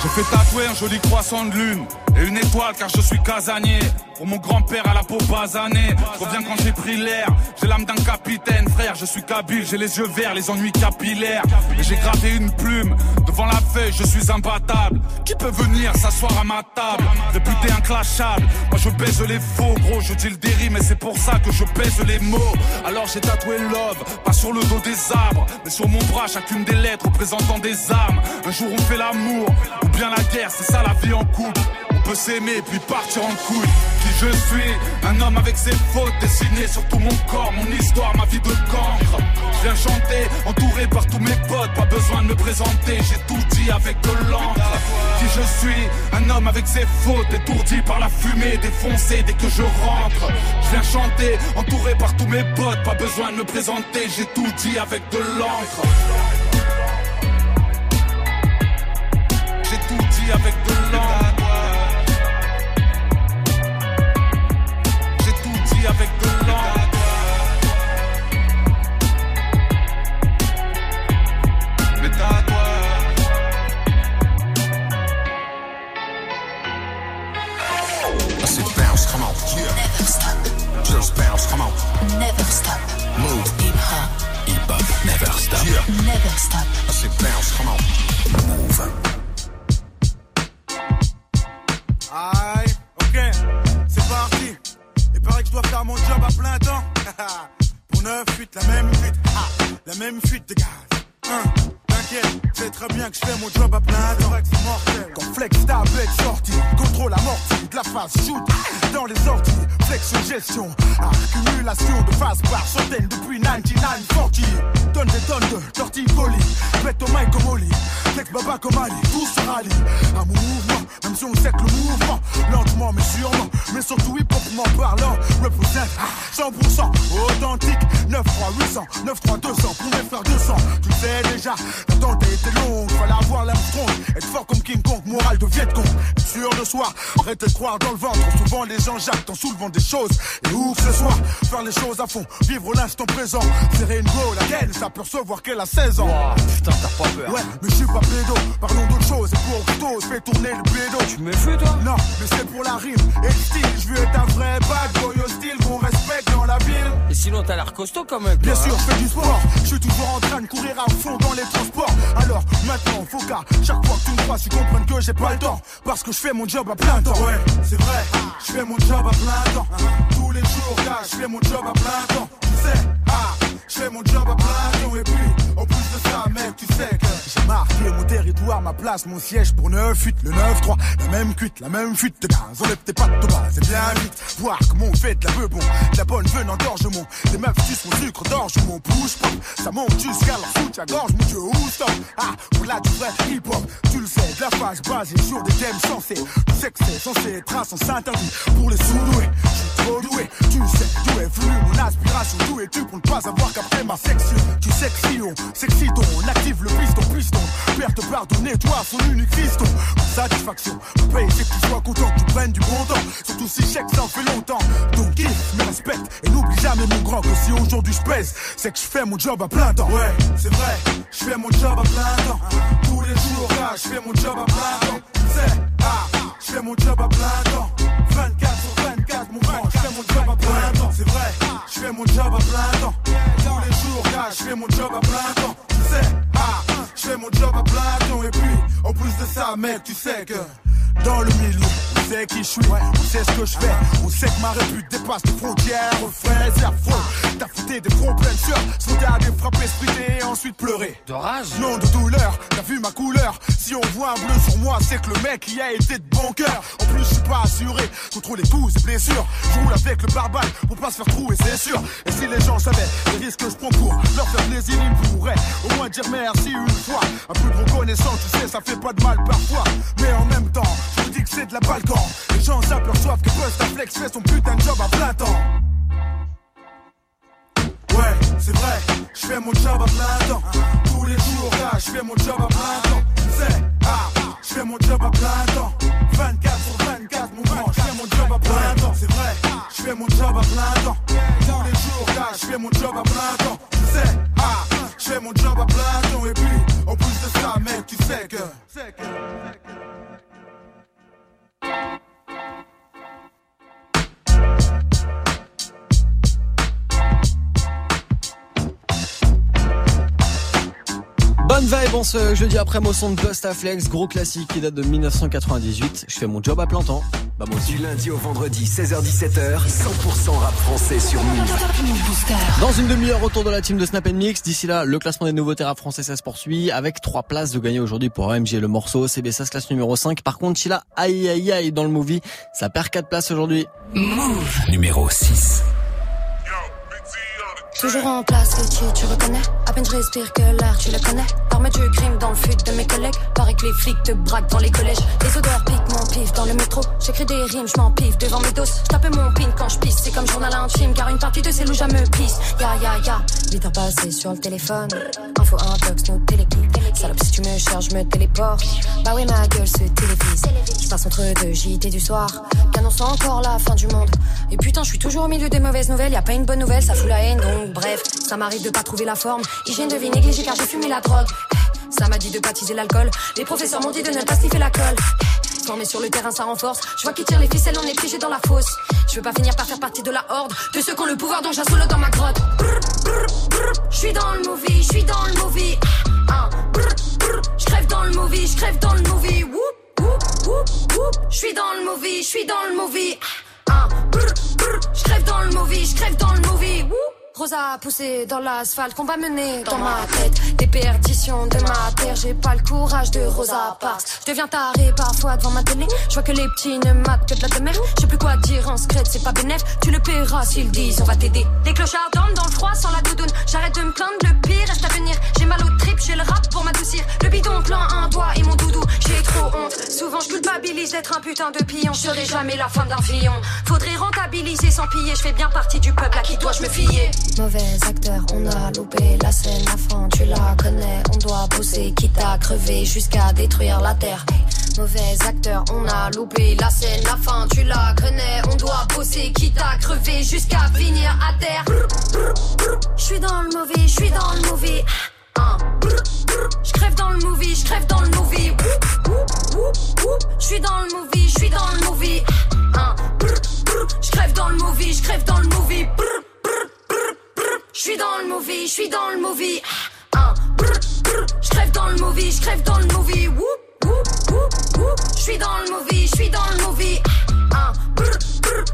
J'ai fait tatouer un joli croissant de lune et une étoile car je suis casanier. Pour mon grand-père à la peau basanée, reviens quand j'ai pris l'air. J'ai l'âme d'un capitaine, frère, je suis kabyle, j'ai les yeux verts, les ennuis capillaires. Et j'ai gravé une plume devant la feuille, je suis imbattable. Qui peut venir s'asseoir à ma table? Réputé inclashable, moi je baise les faux, gros, je dis le déri, mais c'est pour ça que je baise les mots. Alors j'ai tatoué love, pas sur le dos des arbres, mais sur mon bras, chacune des lettres représentant des âmes. Un jour on fait l'amour, ou bien la guerre, c'est ça la vie en couple. Peut s'aimer puis partir en couille. Qui je suis, un homme avec ses fautes dessinées sur tout mon corps, mon histoire, ma vie de cancre. Je viens chanter, entouré par tous mes potes, pas besoin de me présenter, j'ai tout dit avec de l'encre. Qui je suis, un homme avec ses fautes, étourdi par la fumée, défoncé dès que je rentre. Je viens chanter, entouré par tous mes potes, pas besoin de me présenter, j'ai tout dit avec de l'encre. J'ai tout dit avec de l'encre. Move. Hip hop. Hip hop, never stop. Yeah. Never stop. I said bounce, come on. Move. Aïe, ok, c'est parti. Il paraît que je dois faire mon job à plein temps. Pour 9 fuites, la même fuite, ah, la même fuite de gaz. Très bien que je fais mon job à plein temps. Quand flex tablette sortie, contrôle amorti, de la phase shoot. Dans les orties, flexion gestion, accumulation de phases par centaines depuis 9940. Donne des tonnes de torticolis, pète au mic comme Oli, flex baba comme Ali, tout se rallie. Mon mouvement, même si on sait que le mouvement, lentement mais sûrement, mais surtout hip-hopement parlant, représente 100% authentique, 9 3 800, 9 3 200, pour mes frères 200, tu sais déjà, l'attente a été longue, fallait avoir l'Armstrong, être fort comme King Kong, moral de Viet Cong, sûr de soi, arrêtez de croire dans le ventre, souvent les gens jactent en soulevant des choses, et où que ce soit, faire les choses à fond, vivre l'instant présent, serrer une go, laquelle s'apercevoir qu'elle a 16 ans. Putain, t'as pas peur. Ouais, mais je suis pas pédo, parlons d'autre chose, c'est pour Octo, je fais tourner le pédo. Tu me fais toi? Non, mais c'est pour la rime et le style, je veux être un vrai bad boy hostile qu'on respecte dans la ville. Et sinon, t'as l'air costaud quand même. Bien sûr, hein. je fais du sport, je suis toujours en train de courir à fond dans les transports. Alors maintenant, faut qu'à chaque fois que tu me crois, tu comprennes que j'ai pas le temps. Parce que je fais mon job à plein temps. Ouais, c'est vrai, je fais mon job à plein temps. Tous les jours, gars, je fais mon job à plein temps. Tu sais, ah, je fais mon job à plein. Et puis, en plus de ça, mec, tu sais que j'ai marqué mon territoire ma place, mon siège pour 9-8, le 9-3, la même cuite, la même fuite de 15. Enlève tes pattes de bas, c'est bien vite. Voir comment on fait de la bon, de la bonne veine en gorgement. Les meufs sucent mon sucre d'orge, mon push pop. Ça monte jusqu'à leur foot, à gorge, mon dieu, où stop? Ah, voilà du vrai hip hop, tu le sais, de la phase basée sur des thèmes sensés. Tu sais que c'est censé être un sens interdit pour les sous-doués. Je suis trop doué, tu sais d'où est venu mon aspiration. D'où es-tu pour ne pas avoir capté ma section Tu si on s'excite, on active le piston, piston. Père te pardonner, toi, son unique fiston. Satisfaction, payer, c'est que tu sois content, tu prennes du bon temps. Surtout si chèque, ça en fait longtemps. Donc kiffe, me respecte et n'oublie jamais mon grand que si aujourd'hui je pèse, c'est que je fais mon job à plein temps. Ouais, c'est vrai, je fais mon job à plein temps. Tous les jours, là, je fais mon job à plein temps. C'est, ah, je fais mon job à plein temps. 24 sur 24, mon grand, job à plein temps. C'est vrai, je fais mon job à plein temps. Tous les jours, là, je fais mon job à plein temps. C'est, ah, je fais mon job à plein temps. Et puis, en plus de ça, mec, tu sais que dans le milieu. Sait qui je suis, on sait ce que je fais. On sait que ma répute dépasse les frontières. Frère, c'est affreux. T'as fouté des fronts pleins de sueur. Sauter à des frapper, splitter et ensuite pleurer. De rage Non, de douleur. T'as vu ma couleur Si on voit un bleu sur moi, c'est que le mec y a été de bon cœur. En plus, je suis pas assuré contre les coups et blessures. Je roule avec le barbare pour pas se faire trouver, c'est sûr. Et si les gens savaient les risques que je prends pour leur faire plaisir, ils pourraient au moins dire merci une fois. Un peu de reconnaissance, tu sais, ça fait pas de mal parfois. Mais en même temps, je dis que c'est de la Les gens s'aperçoivent que Busta Flex fait son putain de job à plein temps. Ouais, c'est vrai, je fais mon job à plein temps. Tous les jours, là, je fais mon job à plein temps. C'est, ah, je fais mon job à plein temps. 24 sur 24, mon grand, je fais mon job à plein temps. C'est vrai, je fais mon job à plein temps. Tous les jours, là, je fais mon job à plein temps. C'est, ah, je fais mon job à plein temps. Et puis, en plus de ça, mec, tu sais que. Vibe en ce jeudi après mon son de Busta Flex, gros classique qui date de 1998. Je fais mon job à plein temps. Bah moi aussi. Du lundi au vendredi, 16h-17h, 100% rap français sur Move. Dans une demi-heure, retour de la team de Snap Mix. D'ici là, le classement des nouveaux rap français, ça se poursuit avec trois places de gagner aujourd'hui pour AMG le morceau. CBSS classe numéro 5. Par contre, Chila, aïe aïe aïe dans le movie, ça perd quatre places aujourd'hui. Move numéro 6. Toujours en place, Richie, tu reconnais. À peine je respire que l'air, tu le connais. Armée du crime dans le fut de mes collègues. Paraît que les flics te braquent dans les collèges. Les odeurs piquent mon pif dans le métro. J'écris des rimes, je m'en pif devant mes doses. Je mon pin quand je pisse C'est comme journal intime Car une partie de ces loups, me pisse. Ya ya ya. 8 heures passées sur le téléphone. Info intox, no téléki Salope si tu me cherches, je me téléporte. Bah oui ma gueule se télévise. Je passe entre deux JT du soir. Qu'annonce encore la fin du monde? Et putain je suis toujours au milieu des mauvaises nouvelles. Y a pas une bonne nouvelle, ça fout la haine donc bref, ça m'arrive de pas trouver la forme. Hygiène de vie négligée car j'ai fumé la drogue. Ça m'a dit de baptiser l'alcool. Les professeurs m'ont dit de ne pas sniffer la colle. Formé sur le terrain, ça renforce. Je vois qui tire les ficelles, on est piégé dans la fosse. Je veux pas finir par faire partie de la horde de ceux qui ont le pouvoir, donc j'assole dans ma grotte. Je suis dans le movie, je suis dans le movie. Je crève dans le movie, je crève dans le movie. Je suis dans le movie, je suis dans le movie. Je crève dans le movie, je crève dans le movie. Rosa poussé dans l'asphalte qu'on va mener dans ma tête. Des perditions de ma terre J'ai pas le courage de Rosa Parks. Je deviens taré parfois devant ma télé. Je vois que les petits ne matent que de la demeure. Je sais plus quoi dire en secret c'est pas bénéf. Tu le paieras s'ils disent on va t'aider. Des clochards dorment dans le froid sans la doudoune. J'arrête de me plaindre le pire reste à venir. J'ai mal au trip j'ai le rap pour m'adoucir. Le bidon plein un doigt et mon doudou J'ai trop honte. Souvent je culpabilise d'être un putain de pion. Je serai jamais la femme d'un fillon. Faudrait rentabiliser sans piller. Je fais bien partie du peuple à qui dois-je me fier? Mauvais acteur, on a loupé la scène, la fin, tu la connais. On doit bosser, quitte à crever jusqu'à détruire la terre. Mauvais acteur, on a loupé la scène, la fin, tu la connais. On doit bosser, quitte à crever jusqu'à finir à terre. je suis dans le movie. Je crève dans le movie, je crève dans le movie. Je suis dans le movie, je suis dans le movie.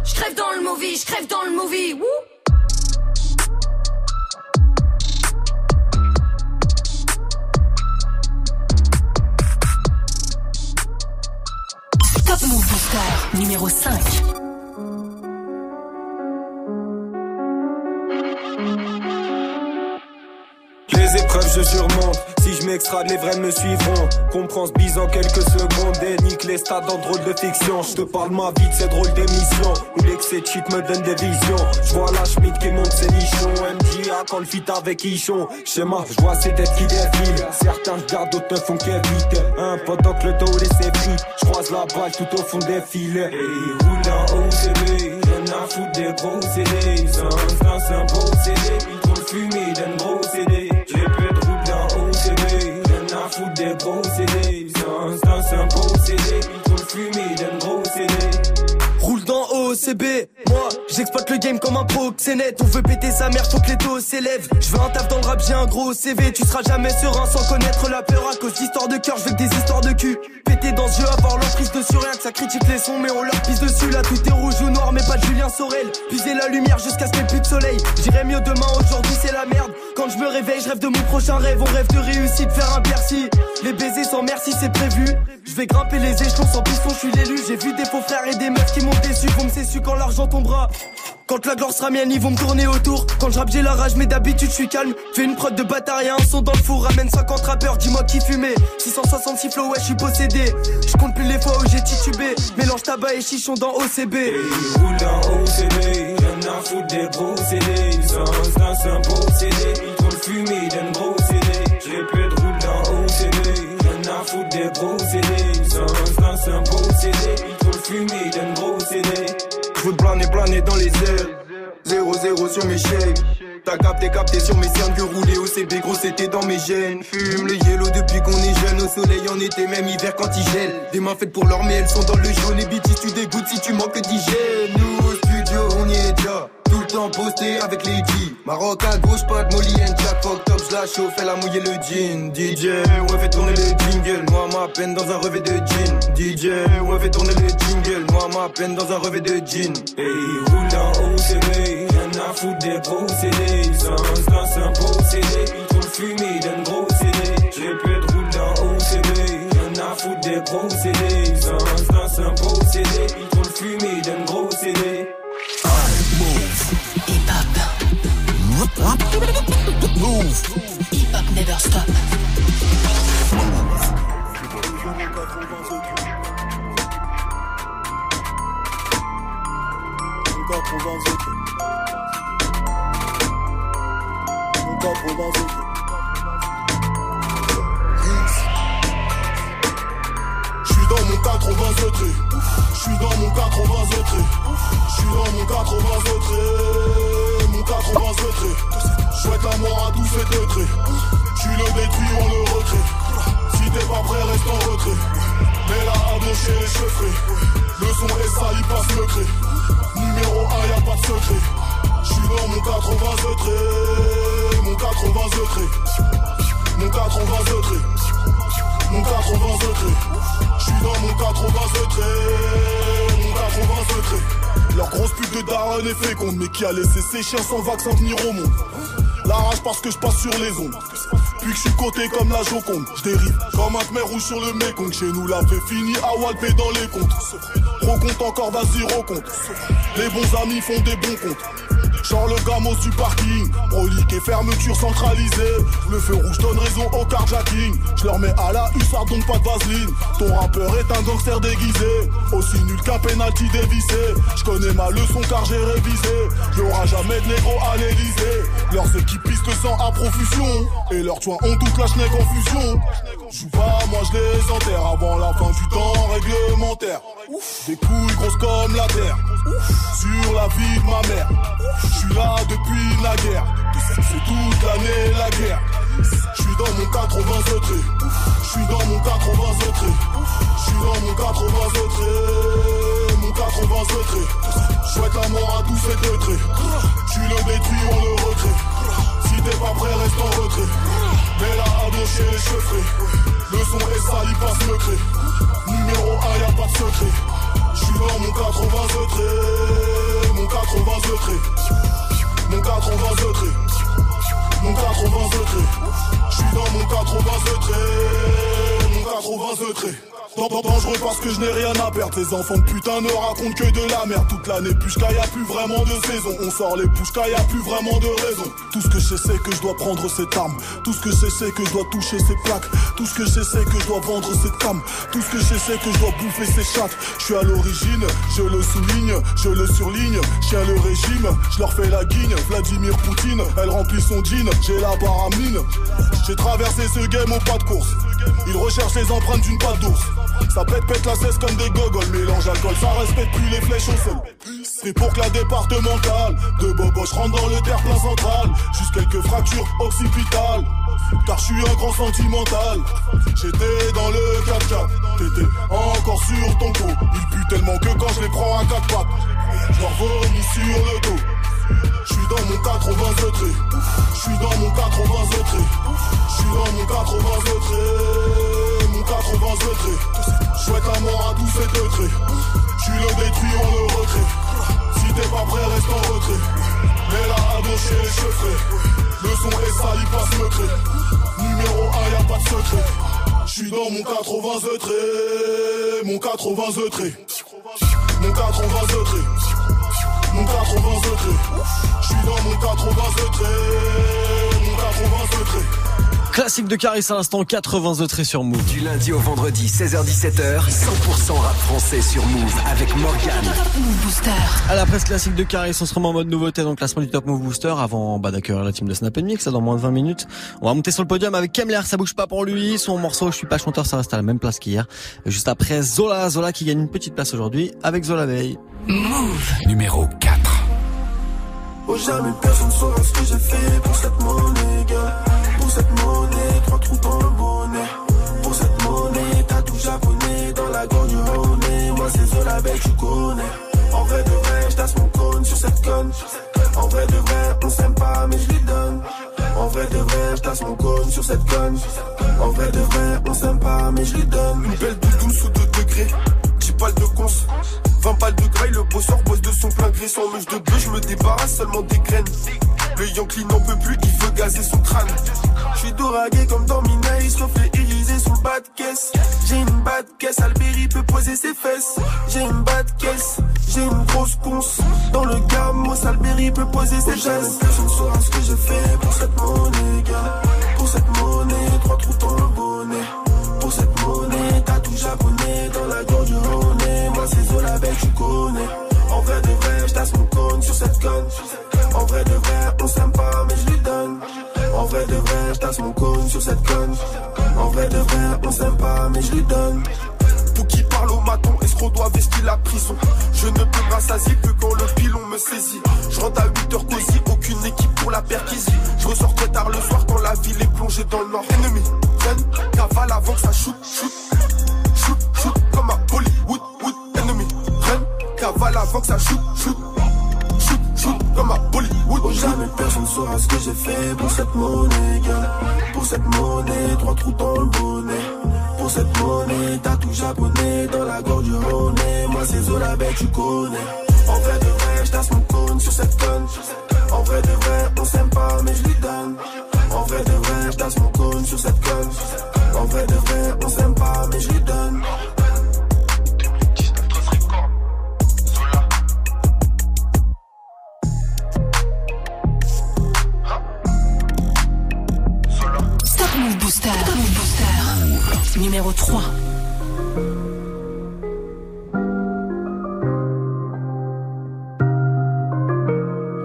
Je crève dans le movie, je crève dans le movie. Woup. Top Move Booster numéro 5. Je surmonte. Si je m'extrade les vrais me suivront. Comprends ce bise en quelques secondes Et nique les stades en drôle de fiction. Je te parle ma vie de ces drôles d'émissions Où l'excès de shit me donne des visions. Je vois la Schmidt qui monte ses nichons. MJA quand le fit avec Ichon. Schéma, je vois ces têtes qui défilent Certains regardent, d'autres ne font qu'éviter. Un pendant que le dos laissé frites. Je croise la balle tout au fond des filets. Et roule en OCB Rien à foutre des gros CD c'est un beau CD Il trouve fumé d'un gros des gros CD Ça, c'est un beau CD trouve fumé d'un gros CD Roule dans OCB, moi j'exploite le game comme un pro, c'est net. On veut péter sa mère, faut que les taux s'élèvent. Je veux un taf dans le rap, j'ai un gros CV. Tu seras jamais serein sans connaître la peur à cause d'histoires de cœur. Je veux que des histoires de cul. Péter dans ce jeu, avoir l'emprise dessus, rien que ça critique les sons, mais on leur pisse dessus. Là tout est rouge ou noir, mais pas de Julien Sorel. Puiser la lumière jusqu'à ce qu'il n'y ait plus de soleil. J'irai mieux demain, aujourd'hui c'est la merde. Quand je me réveille, je rêve de mon prochain rêve. On rêve de réussite, faire un Bercy. Les baisers sans merci, c'est prévu. Je vais grimper les échelons sans piston, je suis l'élu. J'ai vu des faux frères et des meufs qui m'ont déçu. Vont me su quand l'argent tombera. Quand la gloire sera mienne, ils vont me tourner autour. Quand je j'ai la rage, mais d'habitude, je suis calme. Fais une prod de bâtard et un son dans le four. Ramène 50 rappeurs, dis-moi qui fumait. 666 flow, ouais, je suis possédé. Je compte plus les fois où j'ai titubé. Mélange tabac et chichon dans OCB. en OCB, à foutre des gros CD. Ça, c'est un beau CD, il trouve le fumé d'un gros CD. Peu de roule en OCB, rien à foutre des gros CD. Ça, ça, c'est un beau CD, il trouve le fumé d'un gros CD. Je veux planer, planer dans les airs. 0-0 sur mes chèques. T'as capté, capté sur mes cernes que rouler au CB, gros c'était dans mes gènes. Fume le yellow depuis qu'on est jeune, au soleil en été, même hiver quand il gèle. Des mains faites pour l'or, mais elles sont dans le jaune. Et BT, tu dégoûtes si tu manques d'hygiène. Tout le temps posté avec les G. Maroc à gauche, pas de Molly and Jack. Fuck top, je la chauffe, elle a mouillé le jean. DJ, ouais, fais tourner le jingle. Moi, ma peine dans un revêt de jean. DJ, ouais, fais tourner le jingle. Moi, ma peine dans un revêt de jean. Hey, roule en OCB, rien à foutre des. Ça, ça, c'est un trouve le fumé d'un gros CD. J'ai peu de roule dans OCB, rien à foutre des. Ça, ça, c'est un trouve le fumé d'un gros Move. Hip hop never stop. Mon 80 ok. Mon 80 ok. J'suis dans mon 80 eutré. J'suis dans mon 80 eutré. J'suis dans mon 80 eutré. Mon 80 eutré. J'souhaite la mort à tous ces degrés. Tu le détruis, on le retrait. Si t'es pas prêt, reste en retrait. Mais là, à chez les cheveux Le son est ça, il. Numéro 1, y'a pas de secret. J'suis dans mon 80 eutré. Mon 80 eutré. Mon 80 eutré. Mon 80 eutré. J'suis dans mon 80 eutré. Mon 80 eutré. Leur grosse pute de daronne est féconde, mais qui a laissé ses chiens sans vaccin venir au monde. La rage parce que je passe sur les ondes. Puis que je suis coté comme la Joconde. Je dérive comme un khmer rouge sur le Mekong. Chez nous, la fait fini à Walpé dans les comptes. Recompte encore, vas-y, recompte. Les bons amis font des bons comptes. Genre le gamos du parking, brolique et fermeture centralisée. Le feu rouge donne raison au carjacking. Je leur mets à la hussard donc pas de vaseline. Ton rappeur est un gangster déguisé, aussi nul qu'un penalty dévissé. Je connais ma leçon car j'ai révisé. Y'aura jamais de négro à l'Elysée. Leurs équipes pistent sans à profusion. Et leurs toits ont toute la schneck en fusion. Joue pas, moi je les enterre avant la fin du temps réglementaire. Des couilles grosses comme la terre. Sur la vie de ma mère. Je suis là depuis la guerre. C'est toute l'année la guerre. Je suis dans mon 80 eutré. Je suis dans mon 80 eutré. Je suis dans mon 80 eutré. Mon 80 eutré. Chouette la mort à tous ces degrés. Tu le détruis, on le retrait. Si t'es pas prêt, reste en retrait. Là, à chez les cheveux Le son est passe le cré. Numéro 1, y'a pas de secret. Je suis dans mon 80 eutré. Mon 80 eutré. Mon 80 eutré. Mon 80 eutré. Je suis dans mon 80 eutré. Mon 80 eutré. Dangereux parce que je n'ai rien à perdre. Tes enfants de putain ne racontent que de la merde. Toute l'année, puisqu'il y a plus vraiment de saison. On sort les pouches, y a plus vraiment de raison. Tout ce que je sais, c'est que je dois prendre cette arme. Tout ce que je sais, c'est que je dois toucher ces plaques. Tout ce que je sais, c'est que je dois vendre cette femme. Tout ce que je sais, c'est que je dois bouffer ces chattes. Je suis à l'origine, je le souligne, je le surligne. Chien le régime, je leur fais la guigne. Vladimir Poutine, elle remplit son jean. J'ai la baramine. J'ai traversé ce game au pas de course. Il recherche les empreintes d'une patte d'ours. Ça pète, pète la cesse comme des gogoles. Mélange alcool, ça respecte plus les flèches au sol. C'est pour que la départementale de Boboche rentre dans le terre-plein central. Juste quelques fractures occipitales. Car je suis un grand sentimental. J'étais dans le 4x4. T'étais encore sur ton dos. Il pue tellement que quand je les prends à 4 pattes, je leur vomis sur le dos. Je suis dans mon 80 trait. Je suis dans mon 80 trait. Je suis dans mon 80 trait. Mon 80 trait. Souhaite la mort à tous ces deux. Tu le détruis, on le retrait. Si t'es pas prêt, reste en retrait. Mais là, à gauche, les cheveux Le son est sale, il passe le trait. Numéro 1, y'a pas de secret. Je suis dans mon 80 trait. Mon 80 trait. Mon 80 trait. Mon 80 trait. Je suis dans mon 80 trait. Mon 80 trait. Classique de Caris à l'instant, 80 traits sur Move. Du lundi au vendredi, 16h17h, 100% rap français sur Move avec Morgan. Move Booster. À la presse classique de Caris, on se remet en mode nouveauté dans le classement du Top Move Booster avant bah, d'accueillir la team de Snap Mix, ça dans moins de 20 minutes. On va monter sur le podium avec Kemler, ça bouge pas pour lui. Son morceau, je suis pas chanteur, ça reste à la même place qu'hier. Juste après Zola, Zola qui gagne une petite place aujourd'hui avec Zola Veil. Move numéro 4. Oh jamais personne saura ce que j'ai fait pour cette monnaie, gars. Pour cette monnaie, trois trous dans le bonnet. Pour cette monnaie, t'as tout japonais dans la gorge. Moi c'est Zola Veil, tu connais. En vrai de vrai, j'tasse mon cône sur cette conne. En vrai de vrai, on s'aime pas, mais je lui donne. En vrai de vrai, j'tasse mon cône sur cette conne. En vrai de vrai, on s'aime pas, mais je lui donne. Une belle doudoune sous 2 degrés. 20 balles de graille, le bosseur bosse de son plein gré. Sans mèche de bleu, je me débarrasse seulement des graines. Le Yankee n'en peut plus, il veut gazer son crâne. Je suis doragué comme dans Minaïs, reflet irisé sous le bas de caisse. J'ai une bas de caisse, Alberi peut poser ses fesses. J'ai une bas de caisse, j'ai une grosse conce. Dans le gamos, Alberi peut poser ses gestes. Personne saura ce que j'ai fait pour cette monnaie, gars. Pour cette monnaie, trois trous dans le bonnet. Pour cette monnaie, tu connais. En vrai de vrai, j'tasse mon cône sur cette conne. En vrai de vrai, on s'aime pas, mais je lui donne. En vrai de vrai, j'tasse mon cône sur cette conne. En vrai de vrai, on s'aime pas, mais je lui donne. Pour qui parle au maton, escroc doit vestir la prison. Je ne peux me rassasier que quand le pilon me saisit. Je rentre à 8 heures cosy, aucune équipe pour la perquisition. Je ressors très tard le soir quand la ville est plongée dans le nord. Ennemi, cavale avant que ça shoot. Shoot, cavale avant que ça shoot, shoot. Shoot, shoot, comme à Bollywood. Jamais personne saura ce que j'ai fait pour cette monnaie, gars. Pour cette monnaie, trois trous dans le bonnet. Pour cette monnaie, t'as tout japonais dans la gorge du honey. Moi c'est Zola Belle, tu connais. En vrai de vrai, j'tasse mon cône sur cette conne. En vrai de vrai, on s'aime pas, mais je lui donne. En vrai de vrai, j'tasse mon cône sur cette conne. En vrai de vrai, on s'aime pas, mais je lui donne. Numéro 3.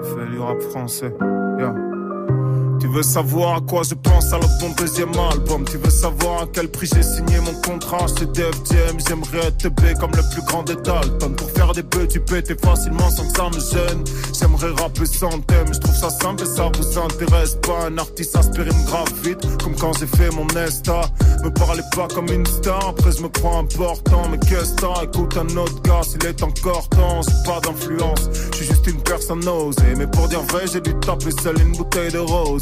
Fais du rap français. Tu veux savoir à quoi je pense alors ton deuxième album. Tu veux savoir à quel prix j'ai signé mon contrat chez Def Jam J'aimerais être B comme le plus grand des Dalton. Pour faire des bœufs tu pétais facilement sans que ça me gêne. J'aimerais rapper sans thème, je trouve ça simple et ça vous intéresse pas. Un artiste aspirine grave vite comme quand j'ai fait mon Nesta Me parlez pas comme une star, après je me crois important. Mais qu'est-ce que Écoute un autre gars s'il est encore temps J'ai pas d'influence, je suis juste une personne osée Mais pour dire vrai j'ai dû taper seul une bouteille de rose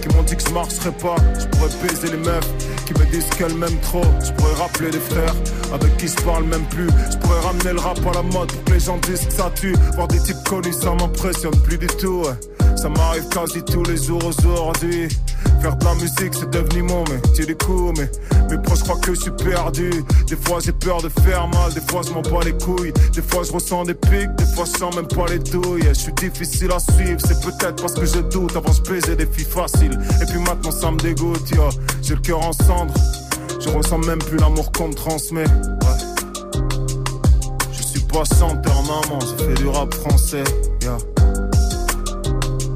qui m'ont dit que je marcherais pas. Je pourrais baiser les meufs qui me disent qu'elles m'aiment trop. Je pourrais rappeler des frères avec qui je parle même plus. Je pourrais ramener le rap à la mode pour les gens disent que ça tue. Voir des types connus ça m'impressionne plus du tout Ça m'arrive quasi tous les jours aujourd'hui Faire de la musique c'est devenu mon métier du coup Mais mes proches croient que je suis perdu. Des fois j'ai peur de faire mal Des fois je m'en bats les couilles. Des fois je ressens des pics Des fois je sens même pas les douilles. Je suis difficile à suivre C'est peut-être parce que je doute Avant je baisais des filles faciles. Et puis maintenant ça me dégoûte. J'ai le cœur en cendres Je ressens même plus l'amour qu'on me transmet. Je suis pas chanteur maman Je fais du rap français.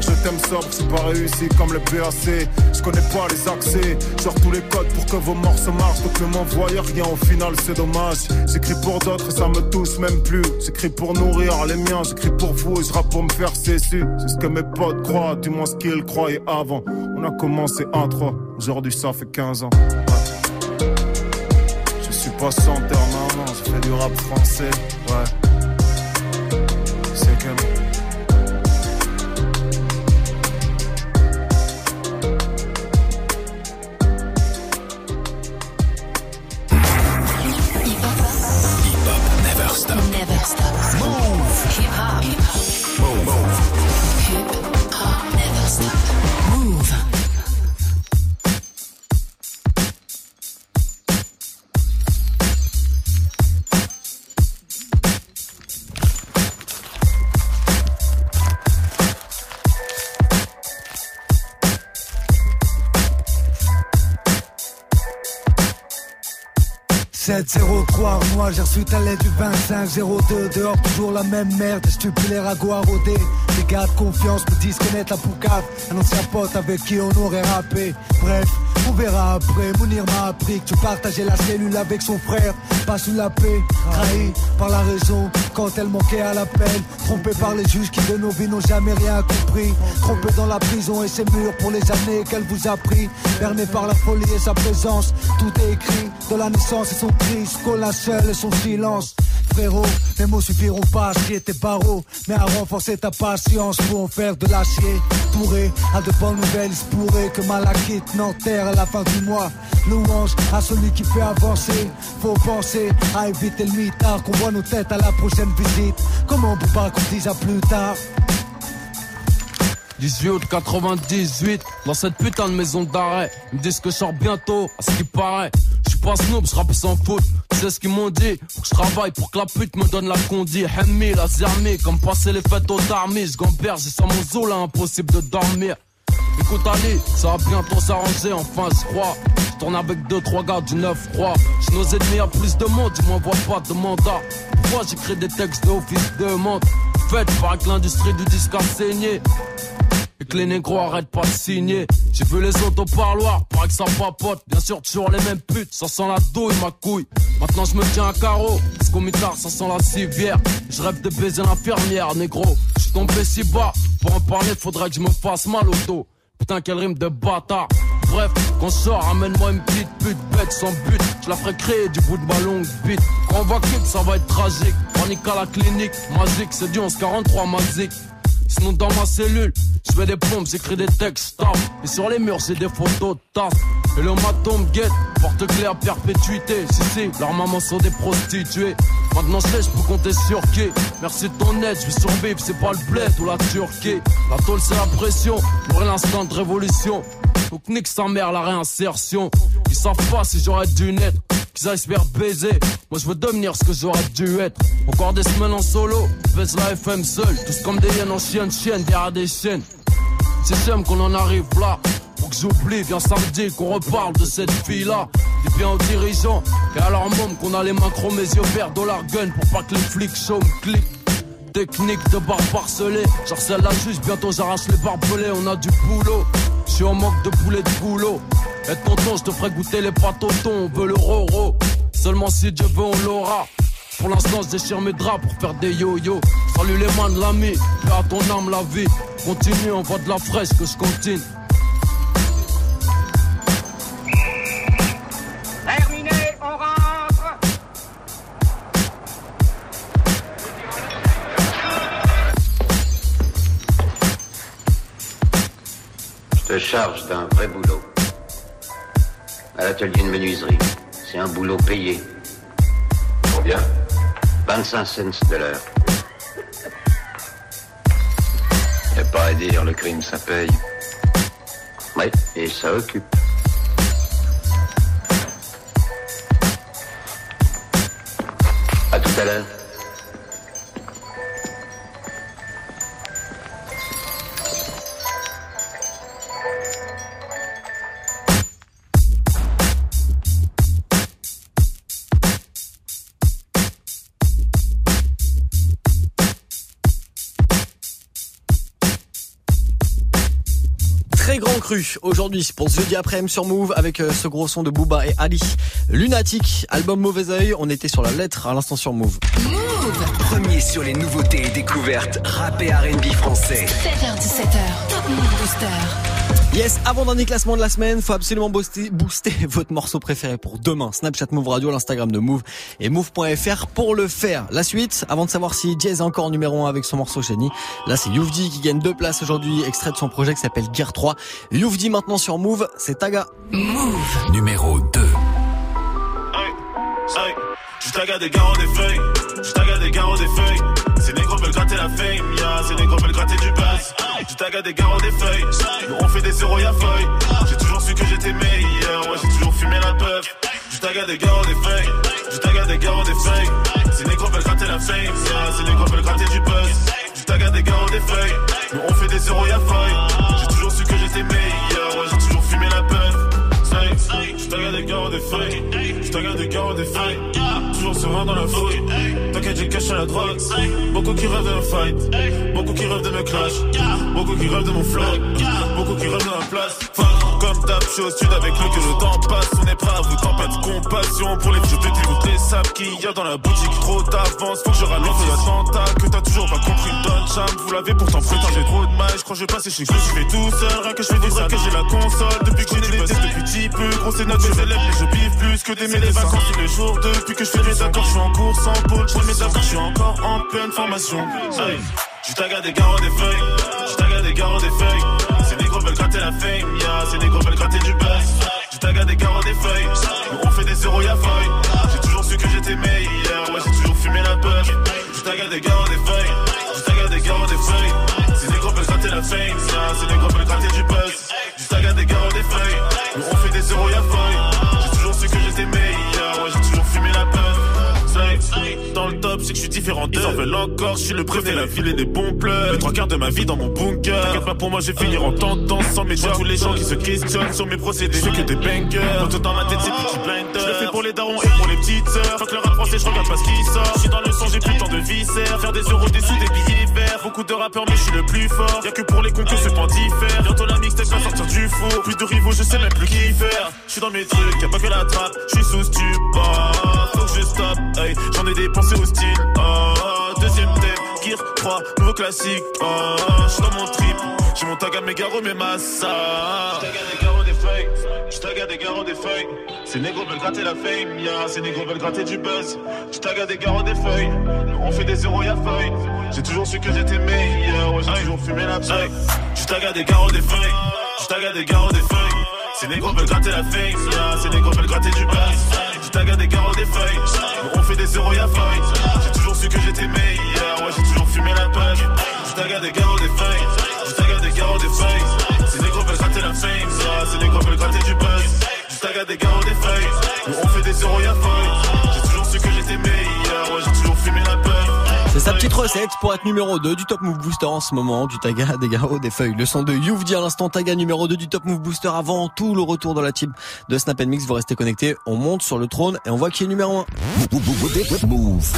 Je t'aime sobre, c'est pas réussi comme le PAC. Je connais pas les accès, genre tous les codes pour que vos morceaux marchent. Donc ne m'envoyez rien, au final c'est dommage. J'écris pour d'autres et ça me touche même plus. J'écris pour nourrir les miens, j'écris pour vous et je pour me faire cesser. C'est ce que mes potes croient, du moins ce qu'ils croyaient avant. On a commencé à 3, aujourd'hui ça fait 15 ans. Je suis pas chanteur, maman, je fais du rap français, ouais. 703 moi j'ai reçu ta lettre du 2502 Dehors toujours la même merde, ragots à rôder. Les gars de confiance me disent connaître la poucave Un ancien pote avec qui on aurait rappé Bref, on verra après. Mounir m'a appris que tu partageais la cellule avec son frère. Pas sous la paix, trahi par la raison. Quand elle manquait à l'appel Trompé par les juges qui de nos vies n'ont jamais rien compris. Trompé dans la prison et ses murs pour les années qu'elle vous a pris. Berné par la folie et sa présence Tout est écrit. De la naissance et son cri Jusqu'au seul et son silence Frérot, les mots suffiront pas à scier tes barreaux. Mais à renforcer ta patience pour en faire de l'acier Pourré, à de bonnes nouvelles, pourrait que Malakite n'enterre à la fin du mois. Louange à celui qui fait avancer. Faut penser à éviter le mitard Qu'on voit nos têtes à la prochaine visite. Comment on peut pas qu'on dise à plus tard? 18 août 98, dans cette putain de maison d'arrêt. Ils me disent que je sors bientôt, à ce qui paraît. Je pas snoop, je sans. Tu sais ce qu'ils m'ont dit? Faut que je travaille pour que la pute me donne la condi. Hemmi, la zermi, comme passer les fêtes aux armées. Je gamberge, j'ai sans mon zoo là, impossible de dormir. Écoute Ali, ça va bientôt s'arranger, enfin je crois. Je tourne avec deux, trois gars du 9 3 J'ai nos ennemis à plus de monde, ils m'envoient pas de mandat. Pourquoi j'écris des textes de office de monde Faites par que l'industrie du disque a. Et que les négros arrêtent pas de signer. J'ai vu les autres au parloir, paraît que ça papote. Bien sûr, toujours les mêmes putes, ça sent la douille, ma couille. Maintenant, je me tiens à carreau, parce qu'au mitard, ça sent la civière. Je rêve de baiser l'infirmière, négro. Je suis tombé si bas, pour en parler, faudrait que je me fasse mal au dos. Putain, quelle rime de bâtard. Bref, quand je sors, amène-moi une petite pute bête sans but. Je la ferai créer du bout de ma longue bite. Quand on va kick, ça va être tragique. Panique à la clinique, magique, c'est du 1143 magique. Sinon dans ma cellule, je fais des pompes, j'écris des textes, stop. Et sur les murs, j'ai des photos tasses. Et le maton me guette, porte claire, perpétuité. Si, si, leurs mamans sont des prostituées. Maintenant, je sais, je peux compter sur qui. Merci de ton aide, je vais survivre, c'est pas le bled ou la Turquie. La tôle, c'est la pression, pour l'instant de révolution. Donc nique sa mère la réinsertion. Ils savent pas si j'aurais dû naître. Qu'ils aillent se baiser. Moi je veux devenir ce que j'aurais dû être. Encore des semaines en solo. Baisse la FM seul. Tous comme des hyènes en chienne, chienne derrière des chaînes. C'est j'aime qu'on en arrive là. Pour que j'oublie, viens samedi qu'on reparle de cette fille-là. Dis bien aux dirigeants et à leur môme qu'on a les mains chromées, yeux verts, dollar gun pour pas que les flics show me cliquent. Technique de barbe parcelée, j'harcèle la juge, bientôt j'arrache les barbelés, on a du boulot. Je suis en manque de poulet de boulot. Et tonton, je te ferai goûter les pâtes au thon, on veut le roro. Seulement si Dieu veut, on l'aura. Pour l'instant, je déchire mes draps pour faire des yo-yo. Salut les mains de l'ami, fais à ton âme la vie. Continue, on voit de la fraîche que je continue. Charge d'un vrai boulot. À l'atelier de menuiserie. C'est un boulot payé. Combien? 25 cents de l'heure. Y'a pas à dire, le crime ça paye. Oui, et ça occupe. À tout à l'heure. Cru aujourd'hui pour ce jeudi après-midi sur Move avec euh, ce gros son de Booba et Ali. Lunatic, album Mauvais Oeil, on était sur la lettre à l'instant sur Move. Premier sur les nouveautés et découvertes rap et R&B français. 7h17h, Top Move Booster. Yes, avant dernier classement de la semaine, faut absolument booster, booster votre morceau préféré pour demain. Snapchat Move Radio, l'Instagram de Move et Move.fr pour le faire. La suite, avant de savoir si Jay est encore numéro 1 avec son morceau Génie, là c'est Youvdi qui gagne deux places aujourd'hui, extrait de son projet qui s'appelle Gear 3. Youvdi maintenant sur Move, c'est Taga. Move numéro 2. Hey, je taga des garros des feuilles, je taga des garros des feuilles. Veulent gratter la fame, ya, ces négros veulent gratter du buzz. Je taga des garros des feuilles, nous on fait des zéros y'a feuille. J'ai toujours su que j'étais meilleur, ouais j'ai toujours fumé la puff. Je taga des garros des feuilles, je taga des garros des feuilles. Ces négros veulent gratter la fame, ya, ces négros veulent gratter du buzz. Je taga des garros des feuilles, nous on fait des zéros y'a feuille. J'ai toujours su que j'étais meilleur, ouais j'ai toujours fumé la puff. Je taga des garros des feuilles, taga des garros des feuilles. Toujours serein dans la fouille. T'inquiète, j'ai caché la drogue. Beaucoup qui rêvent me fight. Beaucoup qui rêvent de me clash. Beaucoup qui rêvent de mon flow. Beaucoup qui rêvent de ma place. Comme tape, je suis au sud avec le que le temps passe. On est prêt à vous tant pas de compassion pour les te dis toutes les sables qu'il y a dans la boutique. Trop d'avance, faut que je ralente l'attentat. Que t'as toujours pas compris, Don Cham. Vous l'avez pourtant prétendu. J'ai trop de mal, je crois que je vais passer chez que je fais tout seul. Rien que je fais des que j'ai la console. Depuis que j'ai des tests depuis petit peu. Gros, c'est notre élèves, mais je biffe plus que des mes vacances. C'est le jour depuis que je fais mes accords. Je suis en course en pôle. Je mes accords, je suis encore en pleine formation. Je taga des garros des feuilles, taga des garros des feuilles. Gratter la fame, ya, ces négros veulent gratter du buzz. Je taga des garros des feuilles, nous on fait des zéros y'a feuille. J'ai toujours su que j'étais meilleur, ouais j'ai toujours fumé la puff. Je taga des garros des feuilles, je taga des garros des feuilles. Ces négros veulent gratter la fame, ya, ces négros veulent gratter du buzz. Je taga des garros des feuilles, nous on fait des zéros y'a feuille. Dans le top, c'est que je suis différent d'eux. Ils en veulent encore, je suis le préféré, la ville et des bons pleurs. Les trois quarts de ma vie dans mon bunker. T'inquiète pas pour moi, je vais finir en tentant sans mes tous les gens qui se questionnent sur mes procédés. Je que des bangers. Tout dans ma tête, c'est petit blinder. Je le fais pour les darons et pour les petites sœurs. Faut que le rap français, je regarde pas ce qui sort. Je suis dans le son, j'ai plus temps de viscères. Faire des euros, des sous, des billets verts. Beaucoup de rappeurs, mais je suis le plus fort. Y'a que pour les cons que ce point diffère. Bientôt la mixtape va sortir du four. Plus de rivaux, je sais même plus qui faire. Je suis dans mes trucs, y'a pas que la trappe. Je suis sous stupor. Hey. J'en ai dépensé au style. Oh, deuxième thème, Gear 3, nouveau classique. Oh, je suis dans mon trip. J'ai mon tag à mes garros, mes massas. Je tag à des garros, des feuilles. Je tag à des garros, des feuilles. Ces négros veulent gratter la fame, ya. Ces négros veulent gratter du buzz. Je tag à des garros, des feuilles. On fait des zéros, y'a feuille. J'ai toujours su que j'étais meilleur. Ouais, j'ai toujours fumé la paille. Je tag à des garros, des feuilles. Je tag à des garros, des feuilles. Ces négros veulent gratter la fame, ya. Ces négros veulent gratter du buzz tag des carreaux, des feuilles. On fait des zéros, y'a feuille. J'ai toujours su que j'étais meilleur. Ouais, j'ai toujours fumé la page. Je des carreaux, des feuilles. Je des carreaux, des feuilles. C'est des gros veulent gratter la fame, ça. C'est des gros veulent gratter du buzz. Je des carreaux, des feuilles. On fait des zéros, y'a feuille. Négros Petite recette pour être numéro 2 du Top Move Booster en ce moment, du Taga, des Garo, des feuilles. Le son de You've dit à l'instant Taga numéro 2 du Top Move Booster avant tout le retour dans la team de Snap Mix. Vous restez connectés, on monte sur le trône et on voit qui est numéro 1. Move.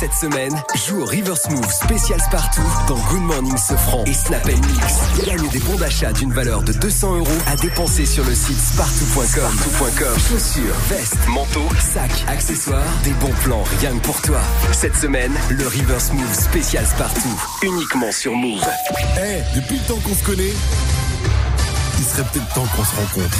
Cette semaine, joue au River Smooth spécial partout dans Good Morning Sofran et Snap Mix. Gagne des bons d'achat d'une valeur de 200 euros à dépenser sur le site. Spartou.com. Chaussures, vestes, manteaux, sacs, accessoires, des bons plans rien que pour toi. Cette semaine, le River Smooth spécial partout, uniquement sur Move. Eh, depuis le temps qu'on se connaît, il serait peut-être temps qu'on se rencontre.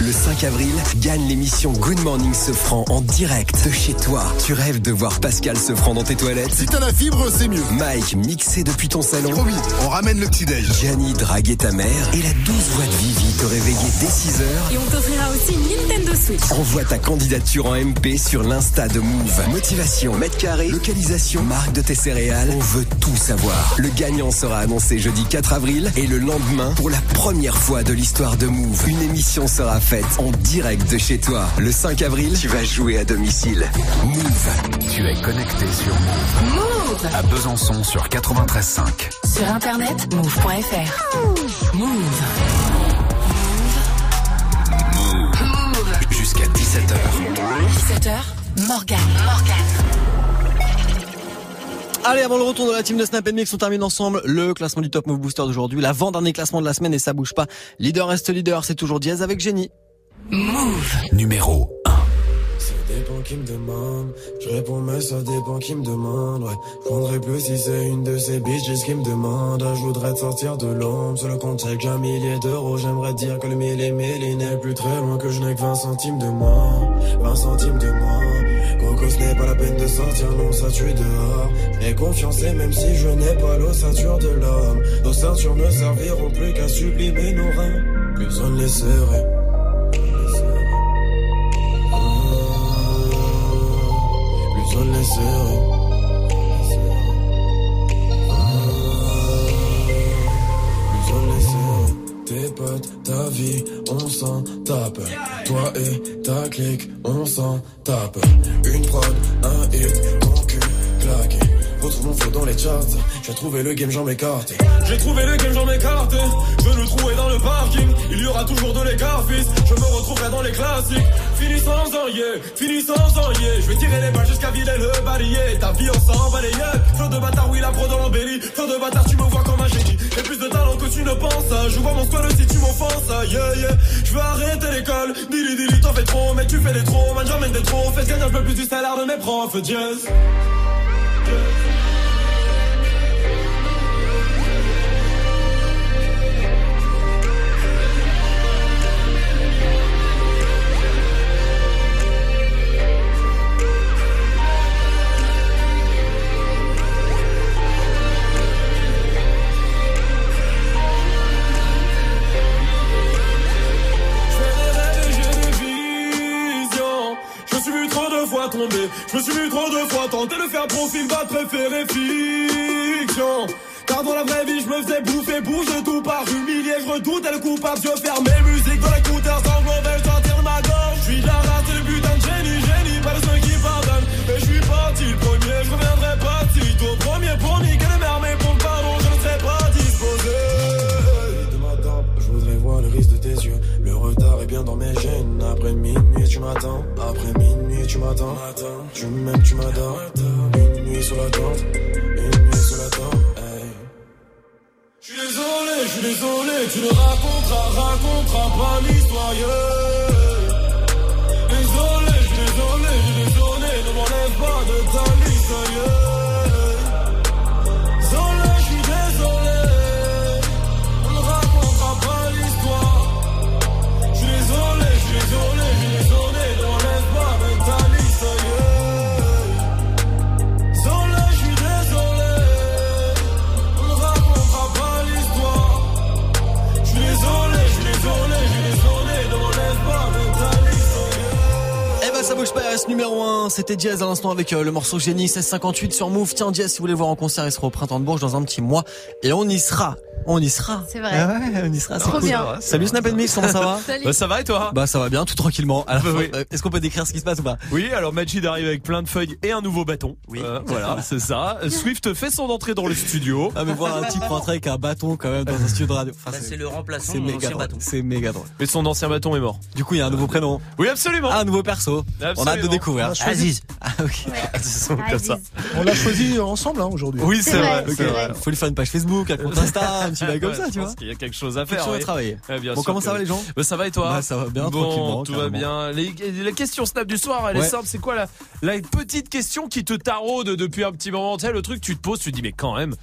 Le 5 avril, gagne l'émission Good Morning Sofran en direct de chez toi. Tu rêves de voir Pascal Sofran dans tes toilettes Si t'as la fibre, c'est mieux. Mike mixé depuis ton salon. Oh oui, on ramène le petit-déj. Gianni draguer ta mère. Et la douce voix de Vivi te réveiller dès 6 heures. Et on t'offrira aussi une Nintendo Switch. Envoie ta candidature en MP sur l'Insta de Move. Motivation, mètre carré, localisation, marque de tes céréales. On veut tout savoir. Le gagnant sera annoncé jeudi 4 avril et le lendemain, pour la première fois de l'histoire de Move, une émission sera faite en direct de chez toi. Le 5 avril, tu vas jouer à domicile. Move. Tu es connecté sur Move. Move À Besançon sur 93.5. Sur internet, move.fr. Move. Move. Jusqu'à 17h. 17h, Morgan. Morgan. Allez, avant le retour de la team de Snap Mix, on termine ensemble le classement du Top Move Booster d'aujourd'hui, l'avant-dernier classement de la semaine et ça bouge pas. Leader reste leader, c'est toujours Diaz avec Jenny. Move. Numéro 1. Ça dépend qui me demande, je réponds mais ça dépend qui me demande, ouais. Je prendrais plus si c'est une de ces bitches qui me demande, je voudrais te sortir de l'ombre, sur le compte j'ai qu'un millier d'euros, j'aimerais dire que le mille et mille il n'est plus très loin, que je n'ai que 20 centimes de moins, 20 centimes de moins. Coco ce n'est pas la peine de sortir, non ça tue dehors. Et confiance même si je n'ai pas l'ossature de l'homme, nos ceintures ne serviront plus qu'à sublimer nos reins, plus on ne les serrait. Plus on les. Tes potes, ta vie, on s'en tape. Toi et ta clique, on s'en tape. Une prod, un hit, ton cul claqué. Retrouve mon flow dans les charts. J'ai trouvé le game, j'en m'écarte. J'ai trouvé le game, j'en m'écarte. Je le trouver dans le parking. Il y aura toujours de l'écart, fils. Je me retrouverai dans les classiques. Fini sans un yeah, fini sans un yeah. Je vais tirer les balles jusqu'à vider le balayé. Ta vie, on s'en balayé. Flot de bâtard, oui, la pro dans l'embellie. Flot de bâtard, tu me vois comme un génie. J'ai plus de talent que tu ne penses. Je vois mon squad si tu m'offenses. Yeah, yeah. Je veux arrêter l'école. Dili, dili, t'en fais trop. Mais tu fais des trop. Man, j'emmène des trop. Fais gagner un peu plus du salaire de mes profs. Jazz. Je Je me suis vu trop de fois tenter de faire profil bas préféré fiction. Car dans la vraie vie, je me faisais bouffer, bouger tout par humilié. Je redoutais le coupable, je fermais musique dans l'écouteur sans mauvais, je sortir de ma gorge? Je suis de la race le putain de génie, génie, pas de ceux qui pardonnent. Et je suis parti le premier, je reviendrai pas si tôt. Premier pour niquer le mer, mais pour le pardon, je ne serai pas disposé. De ma tempe, je voudrais voir le risque de tes yeux. Le retard est bien dans mes gènes. Après tu Après minuit, tu m'attends. Tu m'aimes, tu m'adores. Une nuit sur la tente. Une nuit sur la tente. Je suis désolé, je suis désolé. Tu ne raconteras, raconteras pas l'histoire. C'était Diaz à l'instant avec euh, le morceau Génie 1658 sur Move. Tiens, Diaz, si vous voulez voir en concert, il sera au printemps de Bourges dans un petit mois. Et on y sera. On y sera. C'est vrai. Ah ouais, on y sera. C'est Trop cool. bien. Salut Snap Mix, comment ça va Salut. Bah, ça va et toi Bah ça va bien, tout tranquillement. Alors, Bah oui. euh, Est-ce qu'on peut décrire ce qui se passe ou pas? Oui, alors Majid arrive avec plein de feuilles et un nouveau bâton. Oui. Euh, voilà, c'est ça. Swift fait son entrée dans le studio. Ah mais voir un type rentrer avec un bâton quand même dans un studio de radio. Enfin, Bah, c'est le remplaçant C'est de méga ancien bâton. C'est méga drôle. Mais son ancien bâton est mort. Du coup, il y a un nouveau prénom. Oui, absolument. Ah, un nouveau perso. On a hâte de Absolument. découvrir. On a choisi. Aziz. Ah ok. C'est comme ça. On l'a choisi ensemble hein, aujourd'hui. Oui, c'est vrai. Vrai. Faut lui faire une page Facebook, un compte Insta, un petit bail comme Ouais, ça, tu vois. qu'il y a quelque chose à Quelque faire. chose à travailler. Ouais, bien Bon, sûr comment que ça va, les gens? Bah, Ça va et toi? Bah, ça va bien, Bon, tout va bien. Les- la question Snap du soir, elle est Ouais. simple. C'est quoi la, la petite question qui te taraude depuis un petit moment? Tu sais, le truc, tu te poses, tu te dis, mais quand même.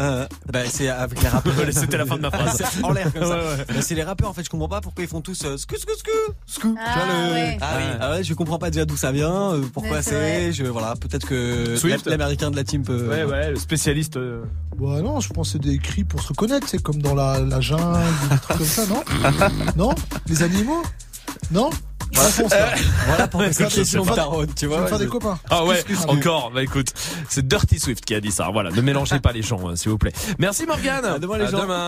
Euh, bah, c'est avec les rappeurs. C'était la fin de ma phrase. C'est en l'air comme ça. Ouais, ouais. Bah, c'est les rappeurs en fait, je comprends pas pourquoi ils font tous euh, scu scu scu scu. Ah, le ouais. ah, oui. Ah ouais, je comprends pas déjà d'où ça vient, euh, pourquoi c'est je voilà, peut-être que l'américain de la team peut Ouais, ouais, le spécialiste. euh, Bah non, je pense que c'est des cris pour se reconnaître, c'est comme dans la, la jungle, des trucs comme ça, non? Non? Les animaux? Non? Ça. Voilà pour Ouais, cette je question sais pas. tarot, tu vois. faire des copains. Ah ouais, encore. Bah écoute, c'est Dirty Swift qui a dit ça. Voilà, ne mélangez pas les gens, hein, s'il vous plaît. Merci Morgane. À demain, les gens.